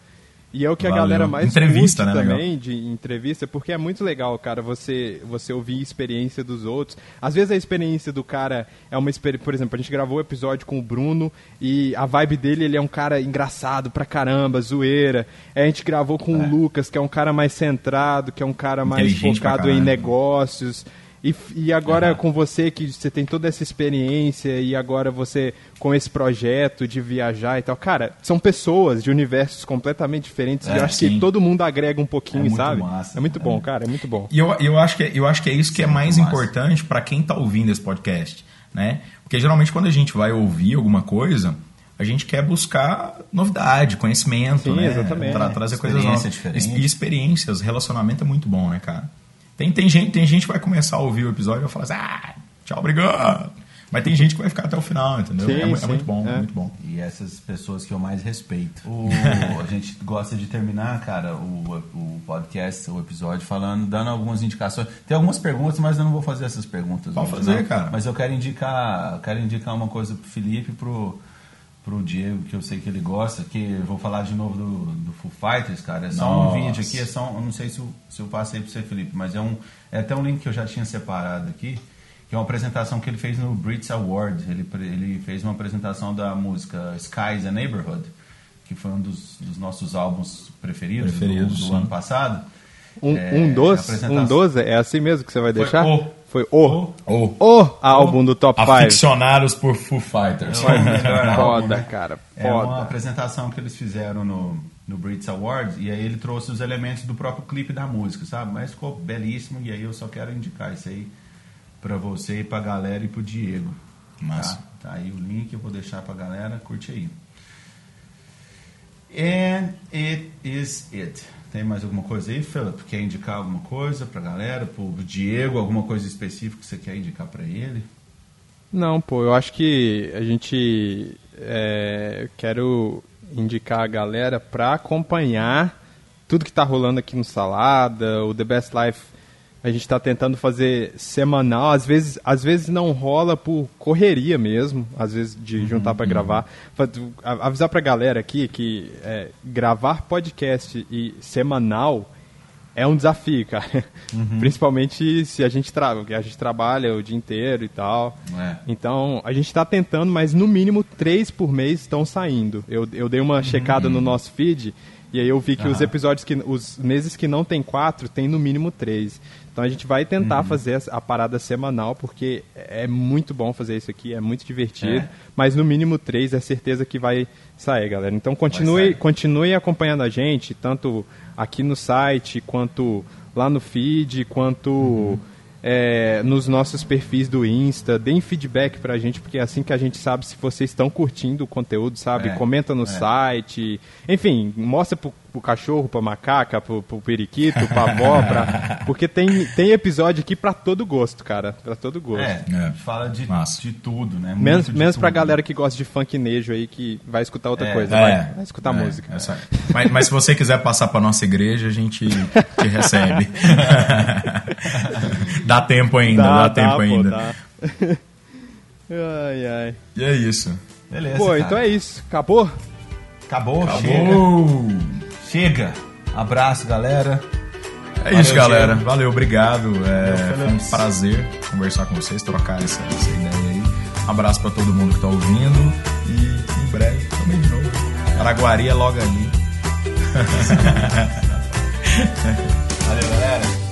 E é o que a Valeu. galera mais Entrevista, né, também de entrevista, porque é muito legal, cara, você você ouvir a experiência dos outros. Às vezes a experiência do cara é uma experiência, por exemplo, a gente gravou o episódio com o Bruno e a vibe dele, ele é um cara engraçado pra caramba, zoeira. Aí a gente gravou com o Lucas, que é um cara mais centrado, que é um cara mais focado em negócios. E, e agora com você, que você tem toda essa experiência, e agora você com esse projeto de viajar e tal. Cara, são pessoas de universos completamente diferentes. e É, eu acho sim. que todo mundo agrega um pouquinho, É muito sabe? massa, é muito bom, é. cara, é muito bom. E eu, eu, acho que, eu acho que é isso que é mais massa. importante para quem tá ouvindo esse podcast, né? Porque geralmente quando a gente vai ouvir alguma coisa, a gente quer buscar novidade, conhecimento, Sim, né? exatamente. Tra- trazer coisas novas. diferente. E experiências, relacionamento é muito bom, né, cara? Tem, tem, gente, tem gente que vai começar a ouvir o episódio e vai falar assim, ah, tchau, obrigado. Mas tem gente que vai ficar até o final, entendeu? Sim, é, é sim, muito bom, é. é. muito bom. E essas pessoas que eu mais respeito. O- a gente gosta de terminar, cara, o, o podcast, o episódio, falando, dando algumas indicações. Tem algumas perguntas, mas eu não vou fazer essas perguntas. Pode hoje, fazer, não. cara. Mas eu quero indicar, quero indicar uma coisa pro Felipe pro, pro Diego, que eu sei que ele gosta, que eu vou falar de novo do, do Foo Fighters, cara. É só Nossa. um vídeo aqui, é só um- eu não sei se eu, se eu passei pro você, Felipe, mas é um é até um link que eu já tinha separado aqui, que é uma apresentação que ele fez no Brits Award. Ele, ele fez uma apresentação da música Skies a Neighborhood, que foi um dos, dos nossos álbuns preferidos, do- Preferidos, do, sim. ano passado. Um, É, um dos, um dos, é assim mesmo que você vai Foi deixar? o. Foi o. Ou O álbum do Top 5. aficionados por Foo Fighters. É o álbum, Foda, né? cara. É uma Foda. apresentação que eles fizeram no, no Brits Awards e aí ele trouxe os elementos do próprio clipe da música, sabe? Mas ficou belíssimo e aí eu só quero indicar isso aí pra você e pra galera e pro Diego. Massa. Tá, tá aí o link, eu vou deixar pra galera, curte aí. And it is it. Tem mais alguma coisa aí, Philip? Quer indicar alguma coisa pra galera, pro Diego, alguma coisa específica que você quer indicar pra ele? Não, pô, eu acho que a gente é, quero indicar a galera pra acompanhar tudo que tá rolando aqui no Salada, o The Best Life. A gente tá tentando fazer semanal, às vezes, às vezes não rola por correria mesmo, às vezes de juntar pra gravar. Fa- a- Avisar pra galera aqui que é, gravar podcast e semanal é um desafio, cara. Principalmente se a gente, tra a gente trabalha o dia inteiro e tal. É. Então, a gente está tentando, mas no mínimo três por mês estão saindo. Eu, eu dei uma checada no nosso feed e aí eu vi que os episódios que. Os meses que não tem quatro, tem no mínimo três. Então a gente vai tentar fazer essa- a parada semanal, porque é muito bom fazer isso aqui, é muito divertido. É. Mas no mínimo três é certeza que vai sair, galera. Então continue, continue acompanhando a gente, tanto aqui no site, quanto lá no feed, quanto é, nos nossos perfis do Insta. Deem feedback pra gente, porque é assim que a gente sabe se vocês estão curtindo o conteúdo, sabe? É, Comenta no é. site. Enfim, mostra pro, pro cachorro, pra macaca, pro, pro periquito, pra avó, pra... porque tem, tem episódio aqui pra todo gosto, cara. Pra todo gosto. É, É. fala de, Massa. de tudo, né? Menos, Muito menos pra tudo. galera que gosta de funknejo aí, que vai escutar outra É, coisa. É, vai, vai escutar é, música. essa- Mas, mas se você quiser passar para nossa igreja, a gente te recebe. dá tempo ainda, dá, tempo pô, ainda. dá. ai, ai. E é isso. Beleza. Pô, cara. então é isso. Acabou? Acabou. Acabou! Chega. Abraço, galera. É isso, Valeu, galera. Diego. Valeu, obrigado. É, foi um prazer conversar com vocês, trocar essa, essa ideia aí. Abraço para todo mundo que tá ouvindo. E em breve, também de novo. Araguari é logo ali. Valeu, galera.